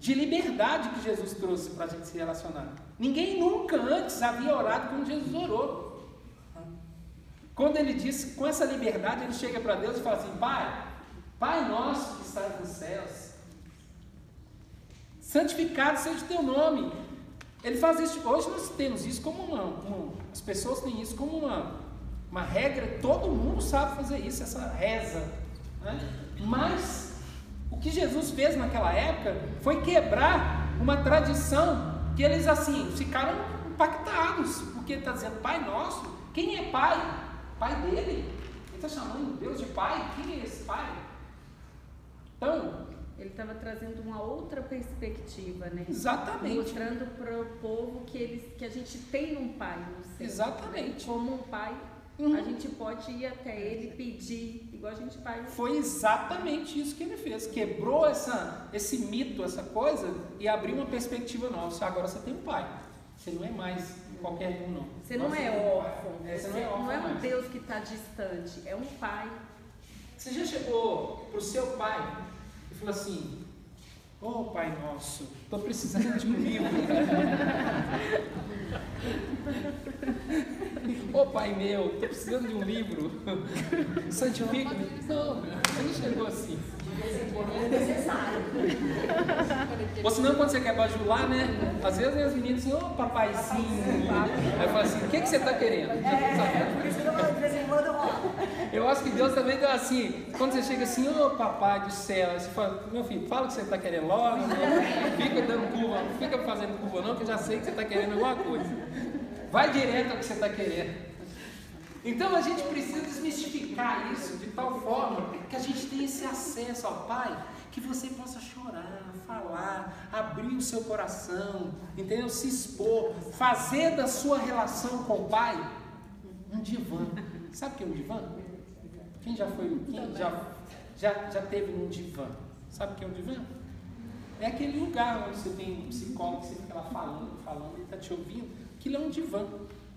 de liberdade que Jesus trouxe para a gente se relacionar. Ninguém nunca antes havia orado como Jesus orou. Quando ele disse, com essa liberdade, ele chega para Deus e fala assim: Pai, Pai nosso que estás nos céus, santificado seja o teu nome. Ele faz isso. Hoje nós temos isso como uma, uma as pessoas têm isso como uma, uma regra. Todo mundo sabe fazer isso, essa reza. Né? Mas o que Jesus fez naquela época foi quebrar uma tradição que eles assim ficaram impactados, porque está dizendo Pai Nosso, quem é Pai? Pai dele? Ele está chamando Deus de Pai? Quem é esse Pai? Então, ele estava trazendo uma outra perspectiva, né? Exatamente. Mostrando para o povo que, eles, que a gente tem um pai no céu. Exatamente. Né? Como um pai, uhum. a gente pode ir até ele pedir, igual a gente faz. Foi exatamente isso que ele fez. Quebrou essa, esse mito, essa coisa, e abriu uma perspectiva nova. Agora você tem um pai. Você não é mais qualquer um, não. Você não é órfão. É, você não é, órfão não é um mais. Deus que está distante, é um pai. Você já chegou para o seu pai falou assim: Ô oh, Pai Nosso, estou precisando de um livro. Ô oh, Pai meu, estou precisando de um livro. Santifica-me. Não, você não chegou assim. É necessário. Ou senão, quando você quer bajular, né? Às vezes as meninas assim, ô oh, papaizinho. Aí eu falo assim: o que, que você está querendo? É, por isso que eu de vez em quando eu eu acho que Deus também deu assim, quando você chega assim, ô oh, papai do céu, você fala, meu filho, fala o que você está querendo logo, não fica dando curva, não fica fazendo curva não, que eu já sei que você está querendo alguma coisa. Vai direto ao que você está querendo. Então a gente precisa desmistificar isso de tal forma que a gente tenha esse acesso ao Pai, que você possa chorar, falar, abrir o seu coração, entendeu? Se expor, fazer da sua relação com o Pai um divã. Sabe o que é um divã? Quem já foi, quem já, já, já teve um divã? Sabe o que é um divã? É aquele lugar onde você tem um psicólogo que você fica lá falando, falando, ele está te ouvindo. Aquilo é um divã,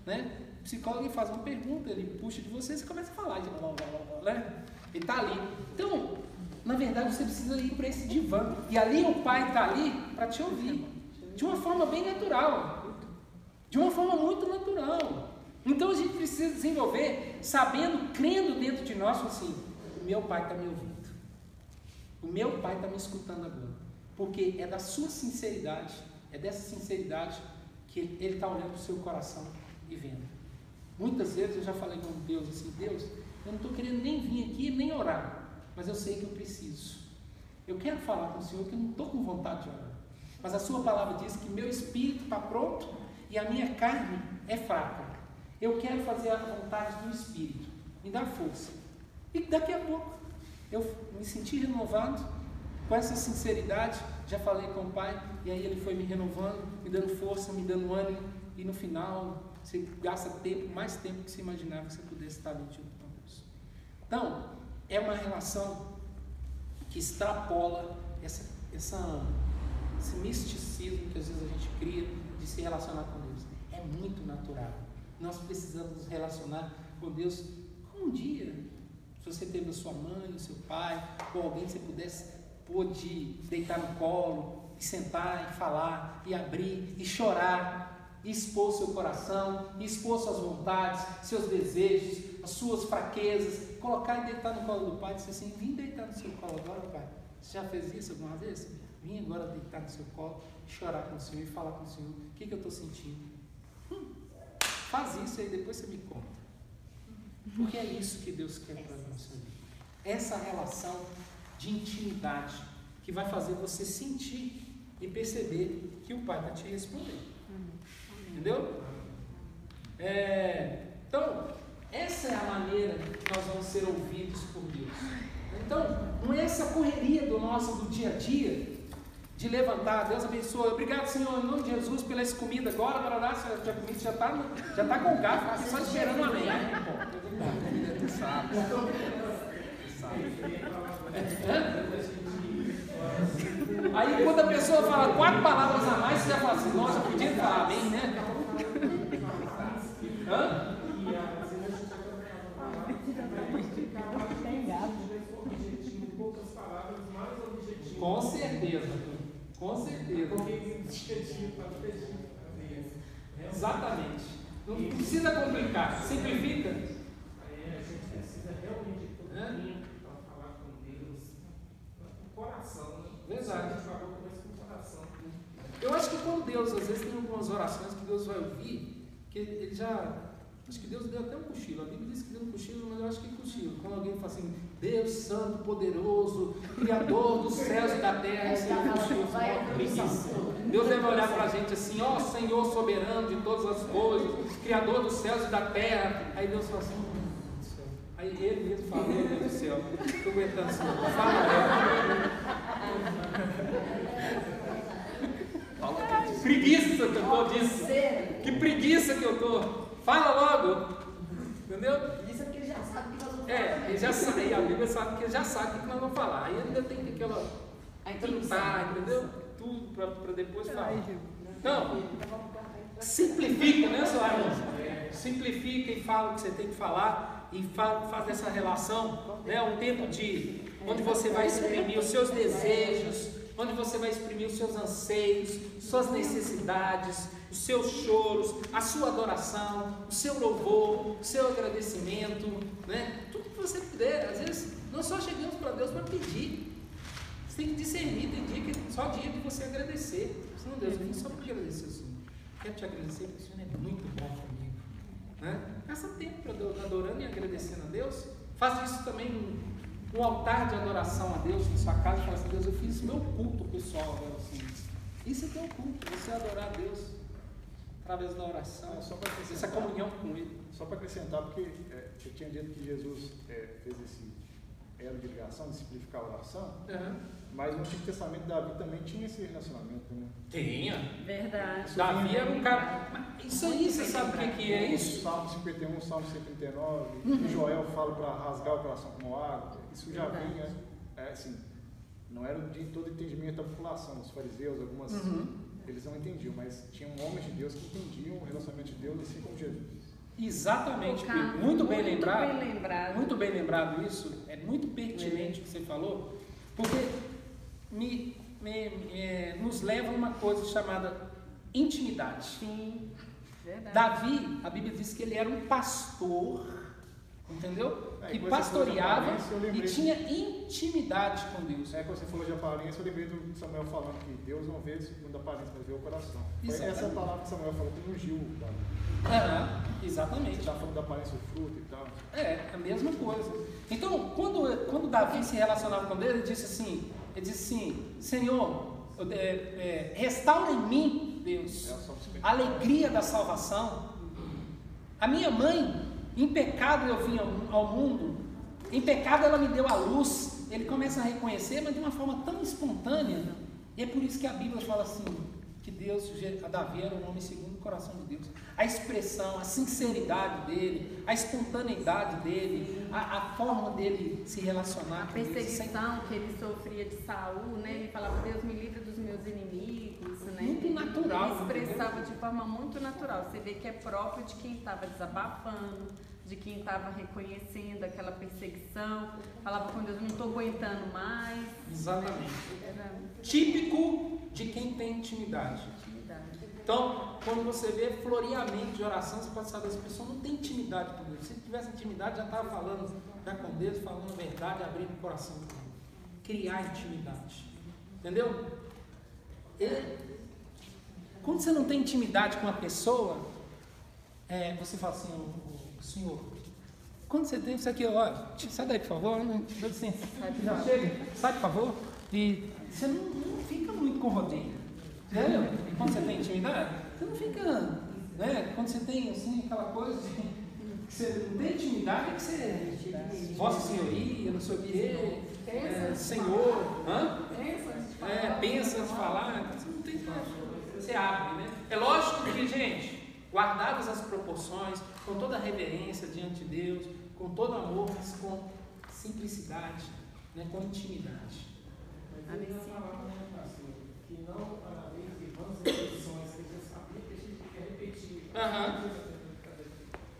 né? O psicólogo faz uma pergunta, ele puxa de você e você começa a falar, de blá, blá, blá, né? Ele está ali. Então, na verdade, você precisa ir para esse divã. E ali o pai está ali para te ouvir. De uma forma bem natural. De uma forma muito natural. Então a gente precisa desenvolver sabendo, crendo dentro de nós, assim, o meu pai está me ouvindo. O meu pai está me escutando agora. Porque é da sua sinceridade, é dessa sinceridade que ele está olhando para o seu coração e vendo. Muitas vezes eu já falei com Deus assim, Deus, eu não estou querendo nem vir aqui nem orar, mas eu sei que eu preciso. Eu quero falar com o Senhor que eu não estou com vontade de orar. Mas a sua palavra diz que meu espírito está pronto e a minha carne é fraca. Eu quero fazer a vontade do Espírito. Me dá força. E daqui a pouco eu me senti renovado, com essa sinceridade. Já falei com o Pai, e aí ele foi me renovando, me dando força, me dando ânimo. E no final, você gasta tempo, mais tempo que você imaginava que você pudesse estar dentro com Deus. Então, é uma relação que extrapola essa, essa, esse misticismo que às vezes a gente cria de se relacionar com Deus. É muito natural. Nós precisamos nos relacionar com Deus um dia. Se você teve a sua mãe, o seu pai, ou alguém que você pudesse pôde deitar no colo, e sentar e falar, e abrir, e chorar, e expor seu coração, e expor suas vontades, seus desejos, as suas fraquezas, colocar e deitar no colo do pai e dizer assim, vim deitar no seu colo agora, pai. Você já fez isso alguma vez? Vim agora deitar no seu colo, chorar com o Senhor e falar com o Senhor, o que, que eu estou sentindo? Hum, faz isso e depois você me conta. Porque é isso que Deus quer para a nossa vida. Essa relação de intimidade que vai fazer você sentir e perceber que o Pai está te respondendo. Entendeu? É, então, essa é a maneira que nós vamos ser ouvidos por Deus. Então, não é essa correria do nosso do dia a dia de levantar, Deus abençoe, obrigado Senhor, em nome de Jesus, pela essa comida agora, para dar, já, já, já está já tá com o garfo, só esperando amém. Aí quando a pessoa fala quatro palavras a mais, você já fala assim, nossa, podia falar bem, né? Hã? Com certeza, com certeza. Exatamente. Não precisa complicar, simplifica. Aí a gente precisa realmente de tempo para falar com Deus, com o coração. Né? Verdade. Com o coração. Eu acho que quando Deus, às vezes tem algumas orações que Deus vai ouvir, que ele já. Acho que Deus deu até um cochilo. A Bíblia diz que deu um cochilo, mas eu acho que é cochilo. Quando alguém fala assim, Deus Santo, Poderoso, Criador dos céus e da terra, Deus deve olhar para a gente assim, ó Senhor soberano de todas as coisas, Criador dos céus e da terra. Aí Deus fala assim, Aí ele mesmo fala, meu Deus do céu, estou aguentando isso. Fala Que preguiça que eu estou disso. Que preguiça que eu estou. Fala logo. Entendeu? Isso é porque ele já sabe que nós vamos É, ele já sabe, a Bíblia sabe que ele já sabe o que nós vamos falar. Aí ainda tem aquela pintar, entendeu? Tudo para depois falar. Não, simplifica, né, Soares? Simplifica e fala o que você tem que falar e faz, faz essa relação, né? Um tempo de onde você vai exprimir os seus desejos, onde você vai exprimir os seus anseios, suas necessidades, os seus choros, a sua adoração, o seu louvor, o seu agradecimento, né? Tudo que você puder. Às vezes, nós só chegamos para Deus para pedir. Você tem que discernir, tem dia que só dia de você agradecer. Senão, Deus, eu só para agradecer Senhor. Quero te agradecer porque o Senhor é muito bom comigo. Né? Gasta tempo adorando e agradecendo a Deus. Faça isso também no altar de adoração a Deus na sua casa. Fala assim, Deus, eu fiz meu culto pessoal agora assim. Isso é teu culto, você adorar a Deus através da oração, só para essa comunhão com Ele. Só para acrescentar, porque é, eu tinha dito que Jesus é, fez esse elo de ligação, de simplificar a oração, Uhum. Mas no Antigo Testamento Davi também tinha esse relacionamento. Né? Tinha. Verdade. Davi era um cara. Mas Isso aí, você sabe o que, que é O isso? Salmo 51, o Salmo 139, Uhum. o Joel fala para rasgar o coração como água. Isso já Verdade. vinha, é, assim, não era de todo entendimento da população. Os fariseus, algumas, Uhum. eles não entendiam, mas tinham homens de Deus que entendiam o relacionamento de Deus assim como Jesus. Exatamente, Colocar Pedro. muito bem lembrado. Muito bem lembrado. Muito bem lembrado isso, é muito pertinente o que você falou, porque me, me- me- nos leva a uma coisa chamada intimidade. Sim, verdade. Davi, a Bíblia diz que ele era um pastor, entendeu? É, Que e você pastoreava e tinha intimidade com Deus. É, quando você falou de aparência, eu lembrei do Samuel falando que Deus não vê segundo a aparência, mas vê o coração. Foi essa palavra que Samuel falou que ungiu o Davi. Aham, Você exatamente. está falando da aparência do fruto e tal. É, a mesma coisa. Então, quando, quando Davi se relacionava com Deus, ele disse assim, ele disse assim, Senhor, é, é, restaura em mim, Deus, É o Salmo 50. a alegria da salvação. A minha mãe, em pecado eu vim ao, ao mundo, em pecado ela me deu a luz. Ele começa a reconhecer, mas de uma forma tão espontânea. E é por isso que a Bíblia fala assim: que Deus, Davi era um homem segundo o coração de Deus. A expressão, a sinceridade dele, a espontaneidade dele, a, a forma dele se relacionar. A perseguição que ele sofria de Saul, né? Ele falava, Deus me livre dos meus inimigos, né? Muito natural. Ele expressava entendeu? de forma muito natural. Você vê que é próprio de quem estava desabafando, de quem estava reconhecendo aquela perseguição, falava com Deus, não estou aguentando mais. Exatamente. Era... Típico de quem tem intimidade. Então, quando você vê floreamento de oração, você pode saber, essa pessoa não tem intimidade com Deus. Se tivesse intimidade, já estava falando já com Deus, falando a verdade, abrindo o coração. Criar intimidade. Entendeu? Ele, quando você não tem intimidade com a pessoa, é, você fala assim, Senhor, quando você tem isso aqui, ó, sai daí, por favor, não, dá licença, já chega, sai, por favor, e você não, não com rodeio, entendeu? Quando você tem intimidade, você não fica, né, quando você tem, assim, aquela coisa de, que você não tem intimidade, é que você, Vossa Senhoria, não sei o quê, é, Senhor, hã? É, pensa antes de falar, você não tem, você abre, né? É lógico que, gente, guardadas as proporções, com toda a reverência diante de Deus, com todo amor, mas com simplicidade, né, com intimidade. Mas ele já falava, né, pastor, que não para além de vãs repetições, que Deus sabia que a gente quer repetir. Uhum.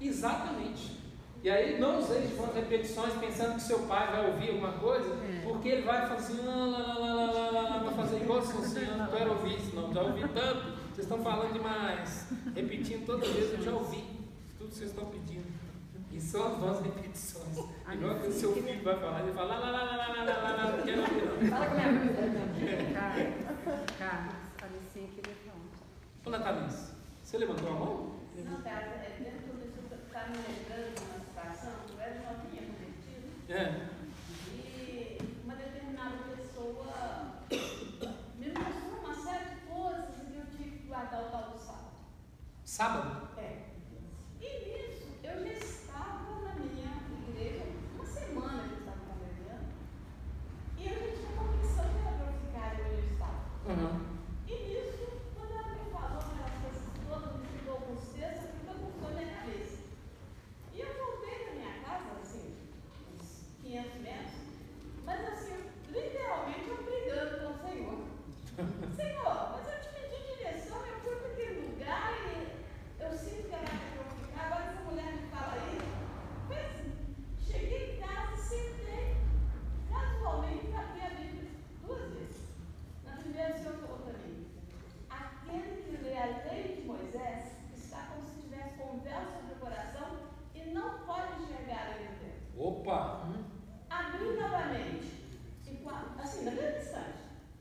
Exatamente. E aí não usei de vãs repetições pensando que seu pai vai ouvir alguma coisa, é. porque ele vai fazer assim, lá, lá, lá, lá, lá, vai fazer igual assim, eu não quero ouvir isso, não, já ouvi tanto, vocês estão falando demais, repetindo toda vez, eu já ouvi tudo que vocês estão pedindo. E são as vossas repetições. Igual que o seu filho vai falar, ele fala lá, lá, lá, lá, lá, lá, lá, lá, não quero não. Fala com a minha mãe. Carlos, Talicinha queria falar. Ô, Natalice, você levantou a mão? Não, cara, é dentro disso, está me lembrando de uma situação, eu era novinha convertida. É. E uma determinada pessoa me mostrou uma série de coisas e eu tive que guardar o tal do sábado. Sábado? É. E nisso, eu já woman dentro. Opa! Abri novamente, e com a, assim, na mesma instante,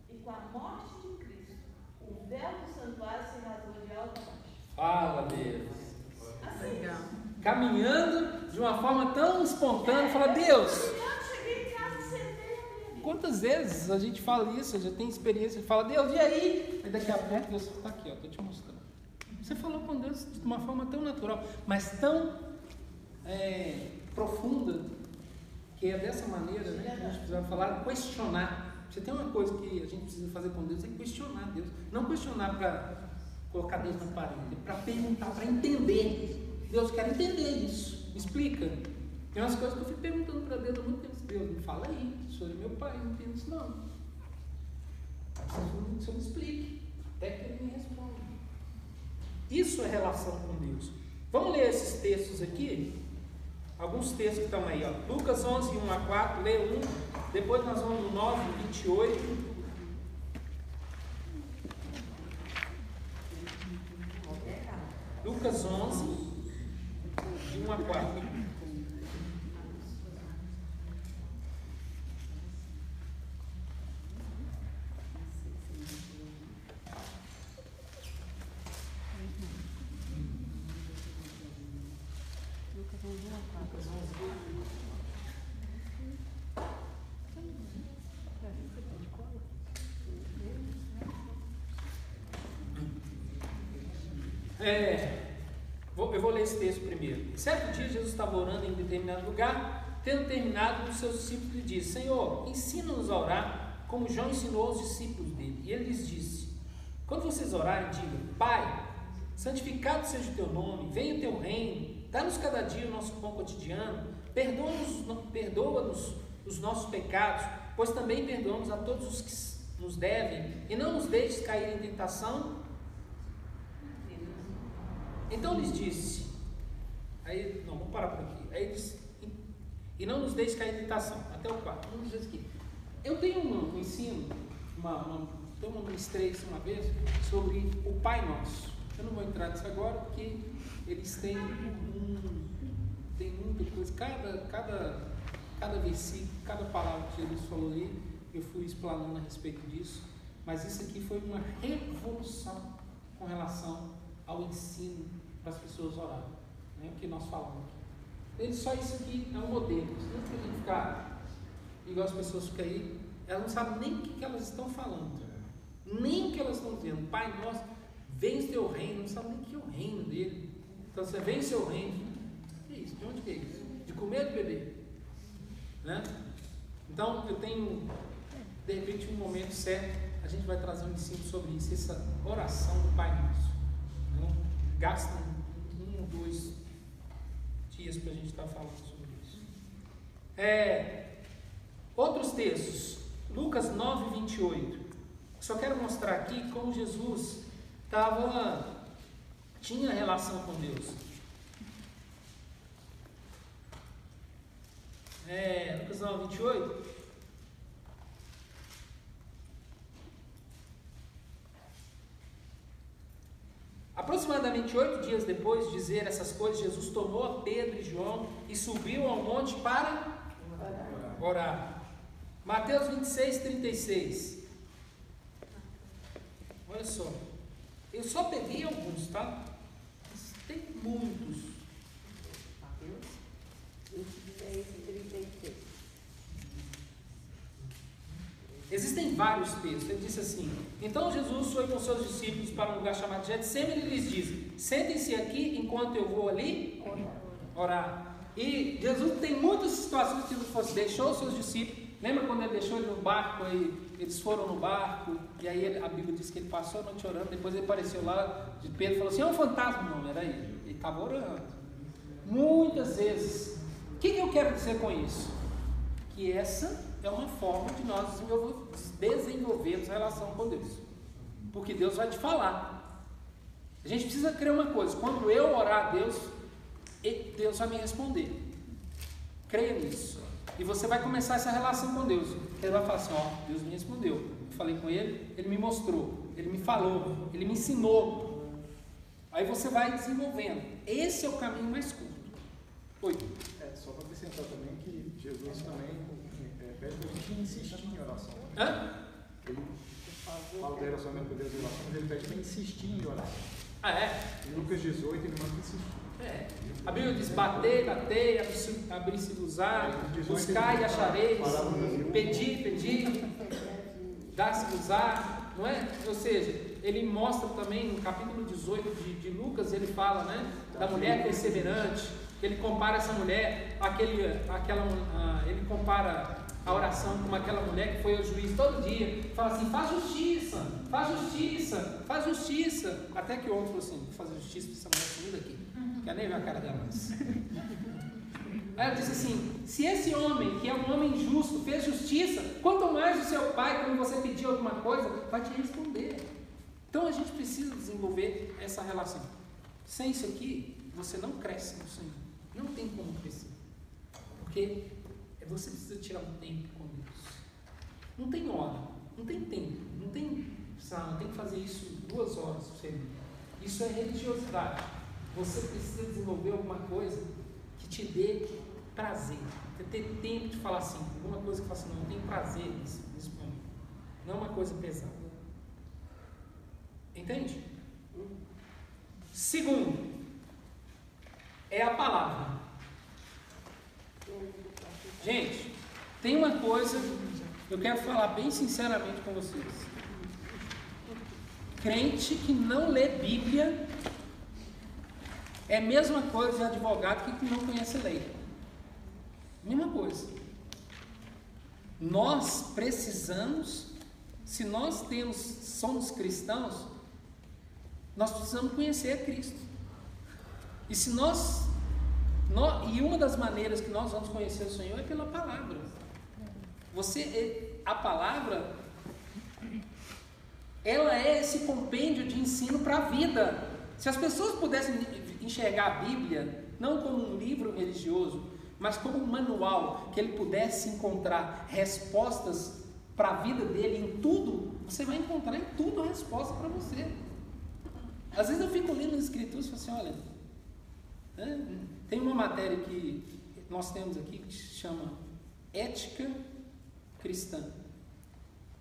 e com a morte de Cristo, o véu do santuário se rasgou de alto a baixo. Fala, Deus. Assim, Legal. Caminhando de uma forma tão espontânea, fala, Deus. Quantas vezes a gente fala isso, já tem experiência, fala, Deus, e aí? Aí daqui a pouco Deus está aqui, ó, estou te mostrando. Você falou com Deus de uma forma tão natural, mas tão é, profunda, que é dessa maneira né, que a gente precisa falar, questionar. Você tem uma coisa que a gente precisa fazer com Deus, é questionar Deus. Não questionar para colocar Deus na parede, é para perguntar, para entender. Deus quer entender isso. Me explica. Tem umas coisas que eu fico perguntando para Deus há muito tempo. Deus, me fala aí, o senhor é meu pai, não entendo isso não. O senhor me explique, até que ele me responda. Isso é relação com Deus. Vamos ler esses textos aqui? Alguns textos que estão aí, ó. Lucas 11, 1 a 4, lê um. Depois nós vamos no 9, 28. Lucas 11, de 1 a 4. É, vou, eu vou ler esse texto primeiro. Certo dia, Jesus estava orando em determinado lugar, tendo terminado, os seus discípulos lhe disse: Senhor, ensina-nos a orar, como João ensinou aos discípulos dele. E ele lhes disse: Quando vocês orarem, digam: Pai, santificado seja o teu nome, venha o teu reino, dá-nos cada dia o nosso pão cotidiano, perdoa-nos perdoa os nossos pecados, pois também perdoamos a todos os que nos devem, e não nos deixes cair em tentação. Então lhes disse, aí, não, vamos parar por aqui. Aí ele e não nos deixe cair em tentação. Até o 4. Vamos dizer aqui. Eu tenho um, um ensino, uma, uma, eu ministrei isso uma vez, sobre o Pai Nosso. Eu não vou entrar nisso agora, porque eles têm um, tem muita coisa, cada, cada, cada versículo, cada palavra que Jesus falou ali, eu fui explanando a respeito disso, mas isso aqui foi uma revolução com relação ao ensino para as pessoas orarem, né? o que nós falamos aqui. Só isso aqui é um modelo, não tem ficar igual as pessoas ficam aí, elas não sabem nem o que, que elas estão falando, nem o que elas estão dizendo. Pai nosso, vem o teu reino, não sabe nem o que é o reino dele. Então você vem o seu reino. Que isso? De onde que é isso? De comer ou de beber? Né? Então eu tenho, de repente, um momento certo, a gente vai trazer um ensino sobre isso, essa oração do Pai Nosso. Né? Gasta um dois dias para a gente estar falando sobre isso. É, outros textos, Lucas 9, 28. Só quero mostrar aqui como Jesus estava tinha relação com Deus. É, Lucas 9, 28. Aproximadamente oito dias depois de dizer essas coisas, Jesus tomou Pedro e João e subiu ao monte para orar. Mateus 26, 36. Olha só. Eu só peguei alguns, tá? Mas tem muitos. Mateus 26, 36. Existem vários textos. Ele disse assim: Então Jesus foi com seus discípulos para um lugar chamado Getsemane e lhes disse: Sentem-se aqui enquanto eu vou ali orar. E Jesus tem muitas situações que Jesus deixou os seus discípulos. Lembra quando ele deixou ele no barco e eles foram no barco e aí a Bíblia diz que ele passou a noite orando. Depois ele apareceu lá de Pedro e falou assim: É um fantasma, não, era ele. Ele estava orando. Muitas vezes. O que, que eu quero dizer com isso? Que essa é uma forma de nós desenvolvermos a relação com Deus. Porque Deus vai te falar. A gente precisa crer uma coisa: quando eu orar a Deus, Deus vai me responder. Creia nisso. E você vai começar essa relação com Deus. Ele vai falar assim: Ó, Deus me respondeu. Eu falei com ele, ele me mostrou, ele me falou, ele me ensinou. Aí você vai desenvolvendo. Esse é o caminho mais curto. Oi. É, só para acrescentar também que Jesus também gente insistir em oração. Hã? Ele fala do relacionamento com Deus em oração, mas ele pede para insistir em oração. Ah, é? Em Lucas 18, ele manda insistir. É. A Bíblia diz: batei, batei, abri-se usar, buscar e achareis, pedir, pedir, dar-se usar, não é? Ou seja, ele mostra também no capítulo 18 de, de Lucas, ele fala, né, da mulher perseverante, ele compara essa mulher, aquele, aquela, uh, ele compara a oração com aquela mulher que foi ao juiz todo dia, fala assim: faz justiça, faz justiça, faz justiça. Até que o outro falou assim: vou fazer justiça para essa mulher sumir daqui. Quer nem ver a cara dela mais. Aí ela disse assim: se esse homem, que é um homem justo, fez justiça, quanto mais o seu pai, quando você pedir alguma coisa, vai te responder. Então a gente precisa desenvolver essa relação. Sem isso aqui, você não cresce no Senhor. Não tem como crescer. Porque você precisa tirar um tempo com Deus. Não tem hora, não tem tempo, não tem, sabe, não tem que fazer isso duas horas por semana. Isso é religiosidade. Você precisa desenvolver alguma coisa que te dê prazer. Ter tempo de falar assim, alguma coisa que fala assim, não, tenho prazer nisso, mim. Não é uma coisa pesada. Entende? Segundo, é a palavra. Gente, tem uma coisa eu quero falar bem sinceramente com vocês. Crente que não lê Bíblia é a mesma coisa de advogado que não conhece lei. Mesma coisa. Nós precisamos, se nós temos, somos cristãos, Nós precisamos conhecer a Cristo. E se nós, nós, e uma das maneiras que nós vamos conhecer o Senhor é pela palavra. Você, a palavra, ela é esse compêndio de ensino para a vida. Se as pessoas pudessem enxergar a Bíblia não como um livro religioso, mas como um manual que ele pudesse encontrar respostas para a vida dele em tudo, você vai encontrar em tudo a resposta para você. Às vezes eu fico lendo as escrituras e falo assim, olha, tem uma matéria que nós temos aqui que se chama Ética Cristã,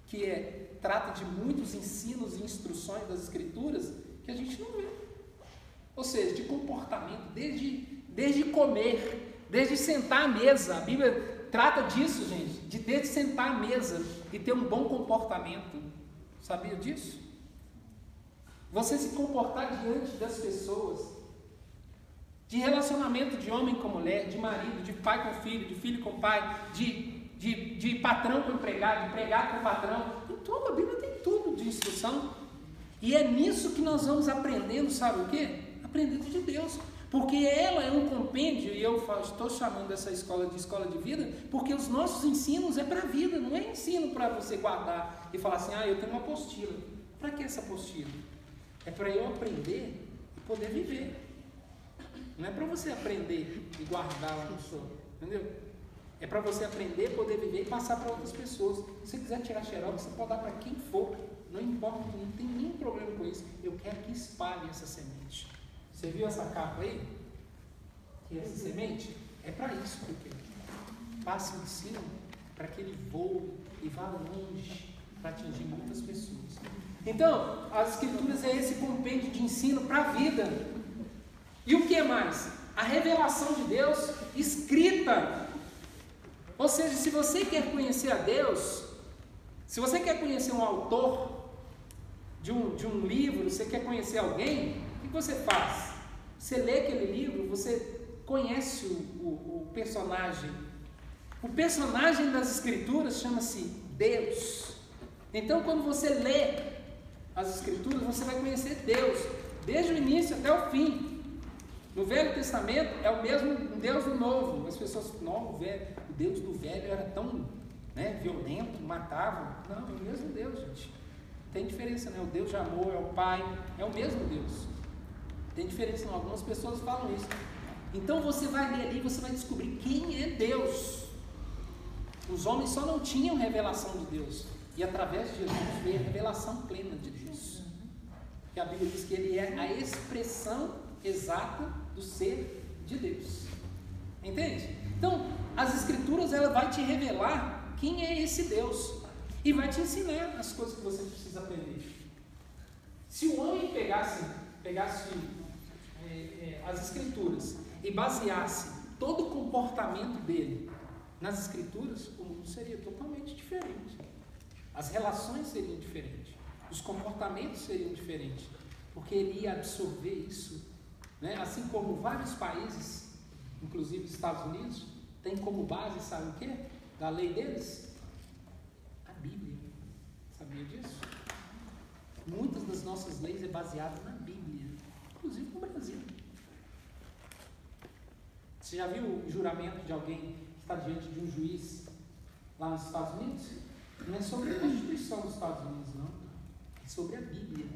que é, trata de muitos ensinos e instruções das escrituras que a gente não vê. Ou seja, de comportamento, desde, desde comer, desde sentar à mesa. A Bíblia trata disso, gente, de desde sentar à mesa e ter um bom comportamento. Sabia disso? Você se comportar diante das pessoas, de relacionamento de homem com mulher, de marido, de pai com filho, de filho com pai, de, de, de patrão com empregado, de empregado com patrão, tudo, a Bíblia tem tudo de instrução. E é nisso que nós vamos aprendendo, sabe o quê? Aprendendo de Deus. Porque ela é um compêndio, e eu estou chamando essa escola de escola de vida, porque os nossos ensinos é para a vida, não é ensino para você guardar e falar assim, ah, eu tenho uma apostila. Para que essa apostila? É para eu aprender e poder viver. Não é para você aprender e guardar lá no seu, entendeu? É para você aprender, poder viver e passar para outras pessoas. Se você quiser tirar xerox, você pode dar para quem for. Não importa, não tem nenhum problema com isso. Eu quero que espalhe essa semente. Você viu essa capa aí? Que essa semente é para isso, porque passe o ensino para que ele voe e vá longe para atingir muitas pessoas. Então, as escrituras é esse compêndio de ensino para a vida. E o que mais? A revelação de Deus escrita. Ou seja, se você quer conhecer a Deus, se você quer conhecer um autor de um, de um livro, você quer conhecer alguém, o que você faz? Você lê aquele livro, você conhece o, o, o personagem. O personagem das escrituras chama-se Deus. Então, quando você lê as Escrituras, você vai conhecer Deus, desde o início até o fim. No Velho Testamento é o mesmo Deus do Novo. As pessoas, não, o, velho, o Deus do Velho era tão né, violento, matava. Não, é o mesmo Deus, gente. Tem diferença, né? O Deus de amor é o Pai, é o mesmo Deus. Tem diferença, não. Algumas pessoas falam isso. Então você vai ler ali você vai descobrir quem é Deus. Os homens só não tinham revelação de Deus. E através de Jesus veio a revelação plena de Deus. Que a Bíblia diz que ele é a expressão exata do ser de Deus. Entende? Então, as escrituras ela vai te revelar quem é esse Deus e vai te ensinar as coisas que você precisa aprender. Se o homem pegasse, pegasse é, é, as escrituras e baseasse todo o comportamento dele nas escrituras, o mundo seria totalmente diferente. As relações seriam diferentes, os comportamentos seriam diferentes, porque ele ia absorver isso, né? assim como vários países, inclusive os Estados Unidos, tem como base, sabe o que? Da lei deles? A Bíblia. Sabia disso? Muitas das nossas leis é baseada na Bíblia, inclusive no Brasil. Você já viu o juramento de alguém que está diante de um juiz lá nos Estados Unidos? Não é sobre a Constituição dos Estados Unidos, não. É sobre a Bíblia.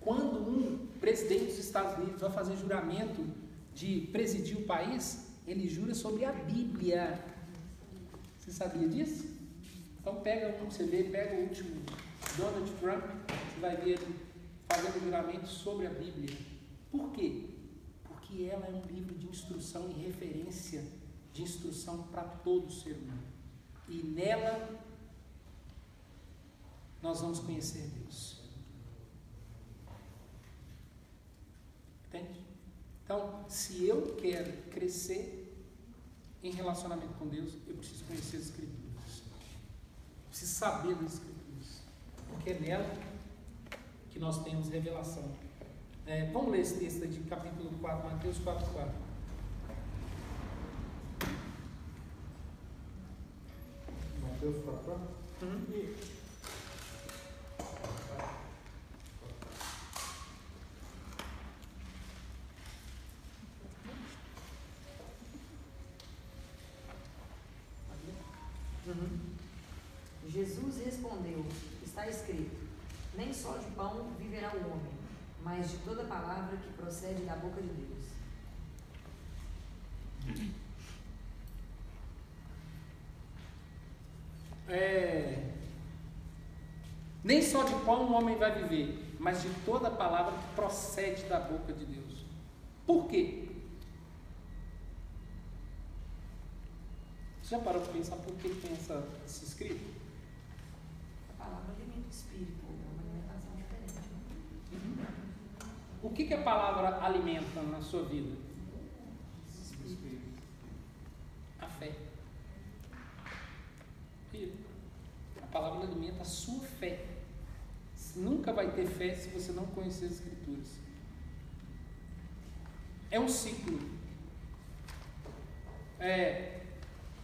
Quando um presidente dos Estados Unidos vai fazer juramento de presidir o país, ele jura sobre a Bíblia. Você sabia disso? Então pega um, você vê, pega o último Donald Trump, você vai ver ele fazendo juramento sobre a Bíblia. Por quê? Porque ela é um livro de instrução e referência de instrução para todo ser humano. E nela nós vamos conhecer Deus. Entende? Então, se eu quero crescer em relacionamento com Deus, eu preciso conhecer as Escrituras. Eu preciso saber das Escrituras. Porque é nela que nós temos revelação. É, vamos ler esse texto de capítulo 4, Mateus 4, 4. Mateus 4, 4? Uhum. Jesus respondeu: Está escrito: Nem só de pão viverá o homem, mas de toda palavra que procede da boca de Deus. É, nem só de pão o homem vai viver, mas de toda palavra que procede da boca de Deus. Por quê? Você já parou para pensar por que tem essa, esse escrito? A palavra alimenta o espírito, é uma alimentação diferente. né? O que, que a palavra alimenta na sua vida? A fé. A palavra alimenta a sua fé. Você nunca vai ter fé se você não conhecer as Escrituras. É um ciclo. É,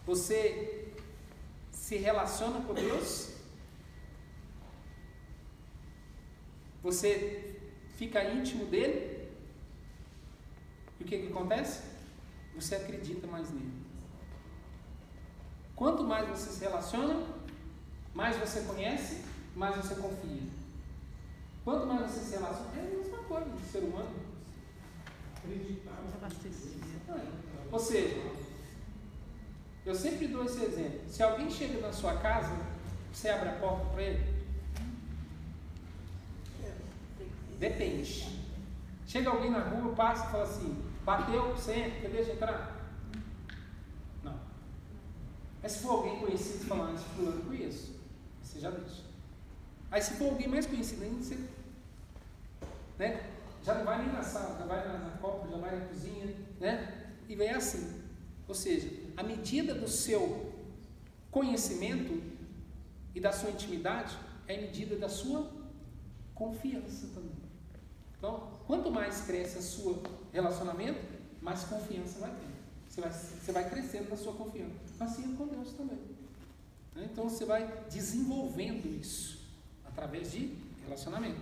você se relaciona com Deus, você fica íntimo dele, e o que, que acontece? Você acredita mais nele. Quanto mais você se relaciona, mais você conhece, mais você confia. Quanto mais você se relaciona, é a mesma coisa do ser humano. Acreditar. Ou seja, eu sempre dou esse exemplo. Se alguém chega na sua casa, você abre a porta para ele? Depende. Chega alguém na rua, passa e fala assim: bateu, senta, quer deixa entrar? Não. Mas se for alguém conhecido falando, esse fulano conheço, você já deixa. Aí se for alguém mais conhecido ainda, você né, já não vai nem na sala, já vai na, na copa, já vai na cozinha, né? E vem assim. Ou seja, a medida do seu conhecimento e da sua intimidade é a medida da sua confiança também. Então, quanto mais cresce o seu relacionamento, mais confiança vai ter. Você vai, você vai crescendo na sua confiança. Assim é com Deus também. Né? Então, você vai desenvolvendo isso através de relacionamento.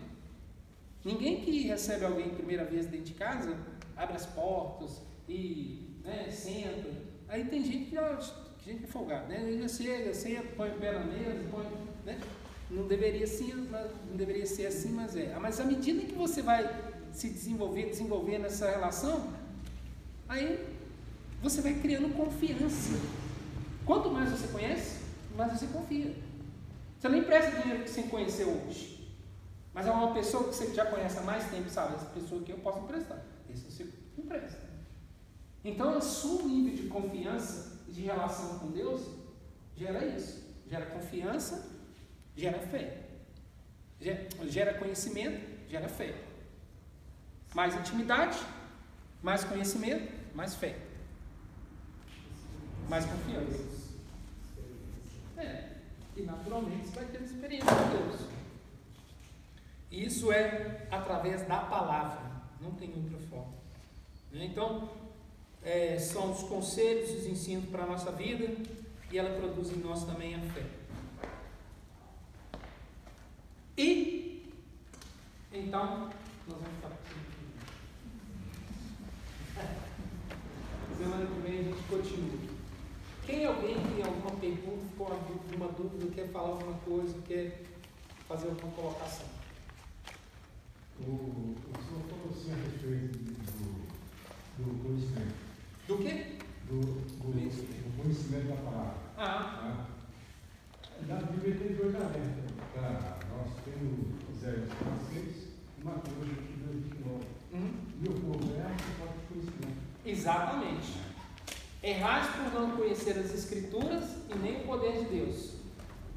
Ninguém que recebe alguém primeira vez dentro de casa abre as portas e né, senta. Aí tem gente que que gente é folgada, né? Ele chega, senta, põe o pé na mesa, põe, né? Não deveria, sim, não deveria ser assim, mas é. Mas à medida que você vai se desenvolver, desenvolver nessa relação, aí você vai criando confiança. Quanto mais você conhece, mais você confia. Você nem presta dinheiro que você conheceu hoje. Mas é uma pessoa que você já conhece há mais tempo, sabe? Essa pessoa que eu posso emprestar. Esse você empresta. Então, o seu nível de confiança de relação com Deus gera isso. Gera confiança, gera fé. Gera conhecimento, gera fé. Mais intimidade, mais conhecimento, mais fé. Mais confiança. É. E naturalmente você vai ter experiência com Deus. Isso é através da palavra, não tem outra forma. Então, é, são os conselhos, os ensinos para a nossa vida e ela produz em nós também a fé. E, então, nós vamos ficar Semana que vem a gente continua. Quem é alguém tem alguma pergunta, ficou alguma dúvida, quer falar alguma coisa, quer fazer alguma colocação? O, o senhor falou assim a respeito do, do conhecimento. Do quê? Do, do, do conhecimento da palavra. Ah, Tá? Na Bíblia tem dois alertas. Tá? Nós temos Isaías 6 e Mateus 22, 29. uhum. E o povo é a falta de conhecimento. exatamente. Errais por não conhecer as Escrituras e nem o poder de Deus.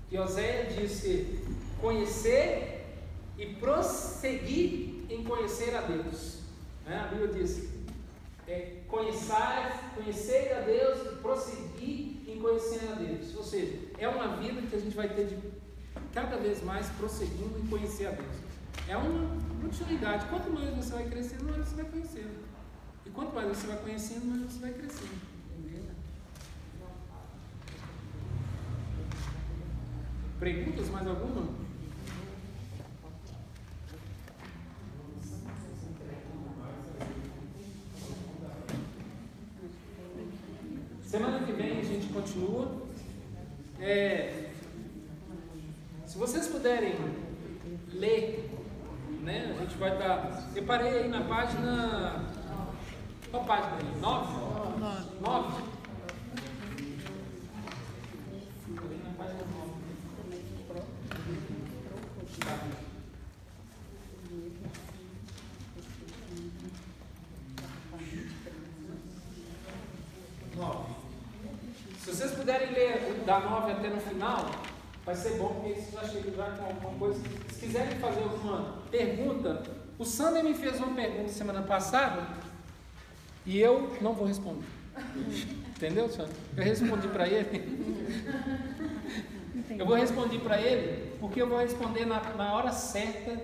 E Oséia disse: conhecer e prosseguir em conhecer a Deus. Né? A Bíblia diz: é, conhecer, conhecer a Deus e prosseguir em conhecer a Deus. Ou seja, é uma vida que a gente vai ter de cada vez mais prosseguindo em conhecer a Deus. É uma continuidade. Quanto mais você vai crescendo, mais você vai conhecendo. E quanto mais você vai conhecendo, mais você vai crescendo. Perguntas mais alguma? Semana que vem a gente continua. É, vocês puderem ler, né? A gente vai dar. Eu parei aí na página. Qual página aí? Nove? Nove? Parei na página nove. Tá. Nove. Se vocês puderem ler da nove até no final, vai ser bom, porque vocês já chegam já com alguma coisa. Se quiserem fazer alguma pergunta, o Sander me fez uma pergunta semana passada e eu não vou responder. Entendeu, Sander? Eu respondi para ele. Eu vou responder para ele porque eu vou responder na, na hora certa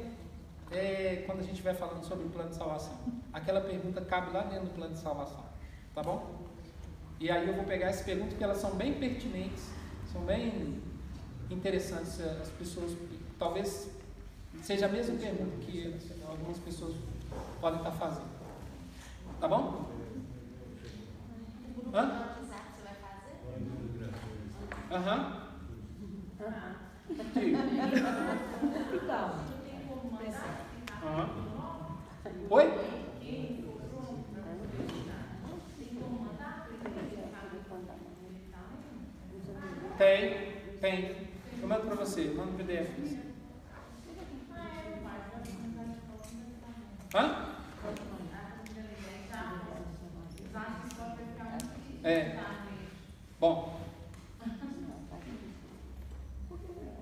é, quando a gente estiver falando sobre o plano de salvação. Aquela pergunta cabe lá dentro do plano de salvação. Tá bom? E aí eu vou pegar essas perguntas porque elas são bem pertinentes, são bem interessantes. As pessoas, talvez seja a mesma pergunta que algumas pessoas podem estar fazendo. Tá bom? Hã? Aham. Aham. Oi? Tem, tem. Você, mando no PDF. Hã? É. Bom.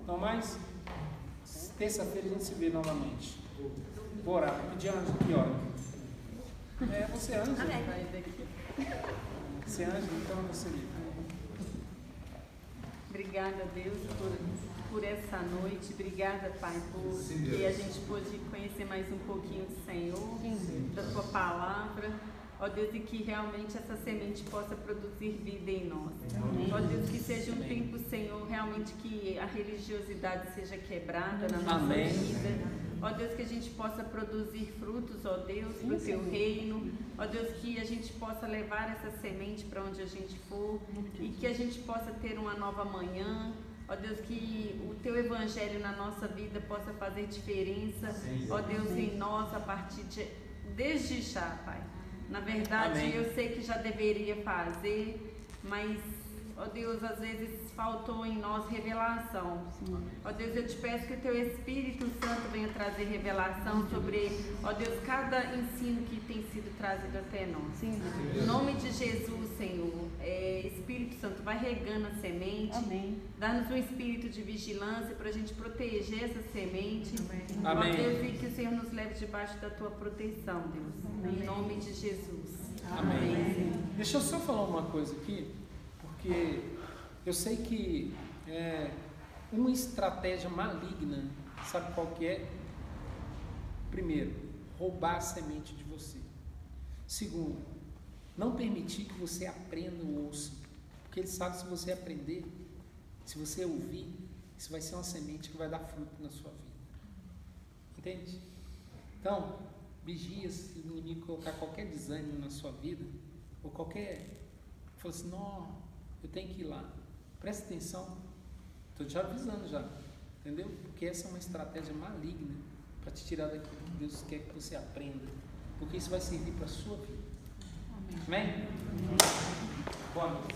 Então, mais terça-feira a gente se vê novamente. Vou orar. Pedir anjo que hora? É, você é anjo. Você é anjo, então você livre. Obrigada, Deus, por, por essa noite. Obrigada, Pai, por que a gente pôde conhecer mais um pouquinho do Senhor, da Tua palavra. Ó Deus, e que realmente essa semente possa produzir vida em nós. Ó Deus, que seja um tempo, Senhor, realmente que a religiosidade seja quebrada na nossa Amém. vida. Ó Deus, que a gente possa produzir frutos, ó Deus, para o Teu reino. Ó Deus, que a gente possa levar essa semente para onde a gente for e que a gente possa ter uma nova manhã. Ó Deus, que o Teu Evangelho na nossa vida possa fazer diferença. Ó Deus, em nós, a partir de desde já, Pai. Na verdade, Amém. eu sei que já deveria fazer, mas, ó Deus, às vezes faltou em nós revelação. Ó Deus, eu te peço que o teu Espírito Santo venha trazer revelação sobre, ó Deus, cada ensino que tem sido trazido até nós. Em nome de Jesus, Senhor, é, Espírito Santo, vai regando a semente. Amém. Dá-nos um espírito de vigilância para a gente proteger essa semente. Ó Amém. Deus, e que o Senhor nos leve debaixo da tua proteção, Deus. Em nome de Jesus. Amém. Deixa eu só falar uma coisa aqui, porque eu sei que é, uma estratégia maligna, sabe qual que é? Primeiro, roubar a semente de você. Segundo, não permitir que você aprenda ou ouça, porque ele sabe se você aprender, se você ouvir, isso vai ser uma semente que vai dar fruto na sua vida. Entende? Então, vigia se o inimigo colocar qualquer desânimo na sua vida, ou qualquer. Fala assim, não, eu tenho que ir lá. Presta atenção. Estou te avisando já. Entendeu? Porque essa é uma estratégia maligna para te tirar daquilo que Deus quer que você aprenda. Porque isso vai servir para a sua vida. Amém? Boa noite.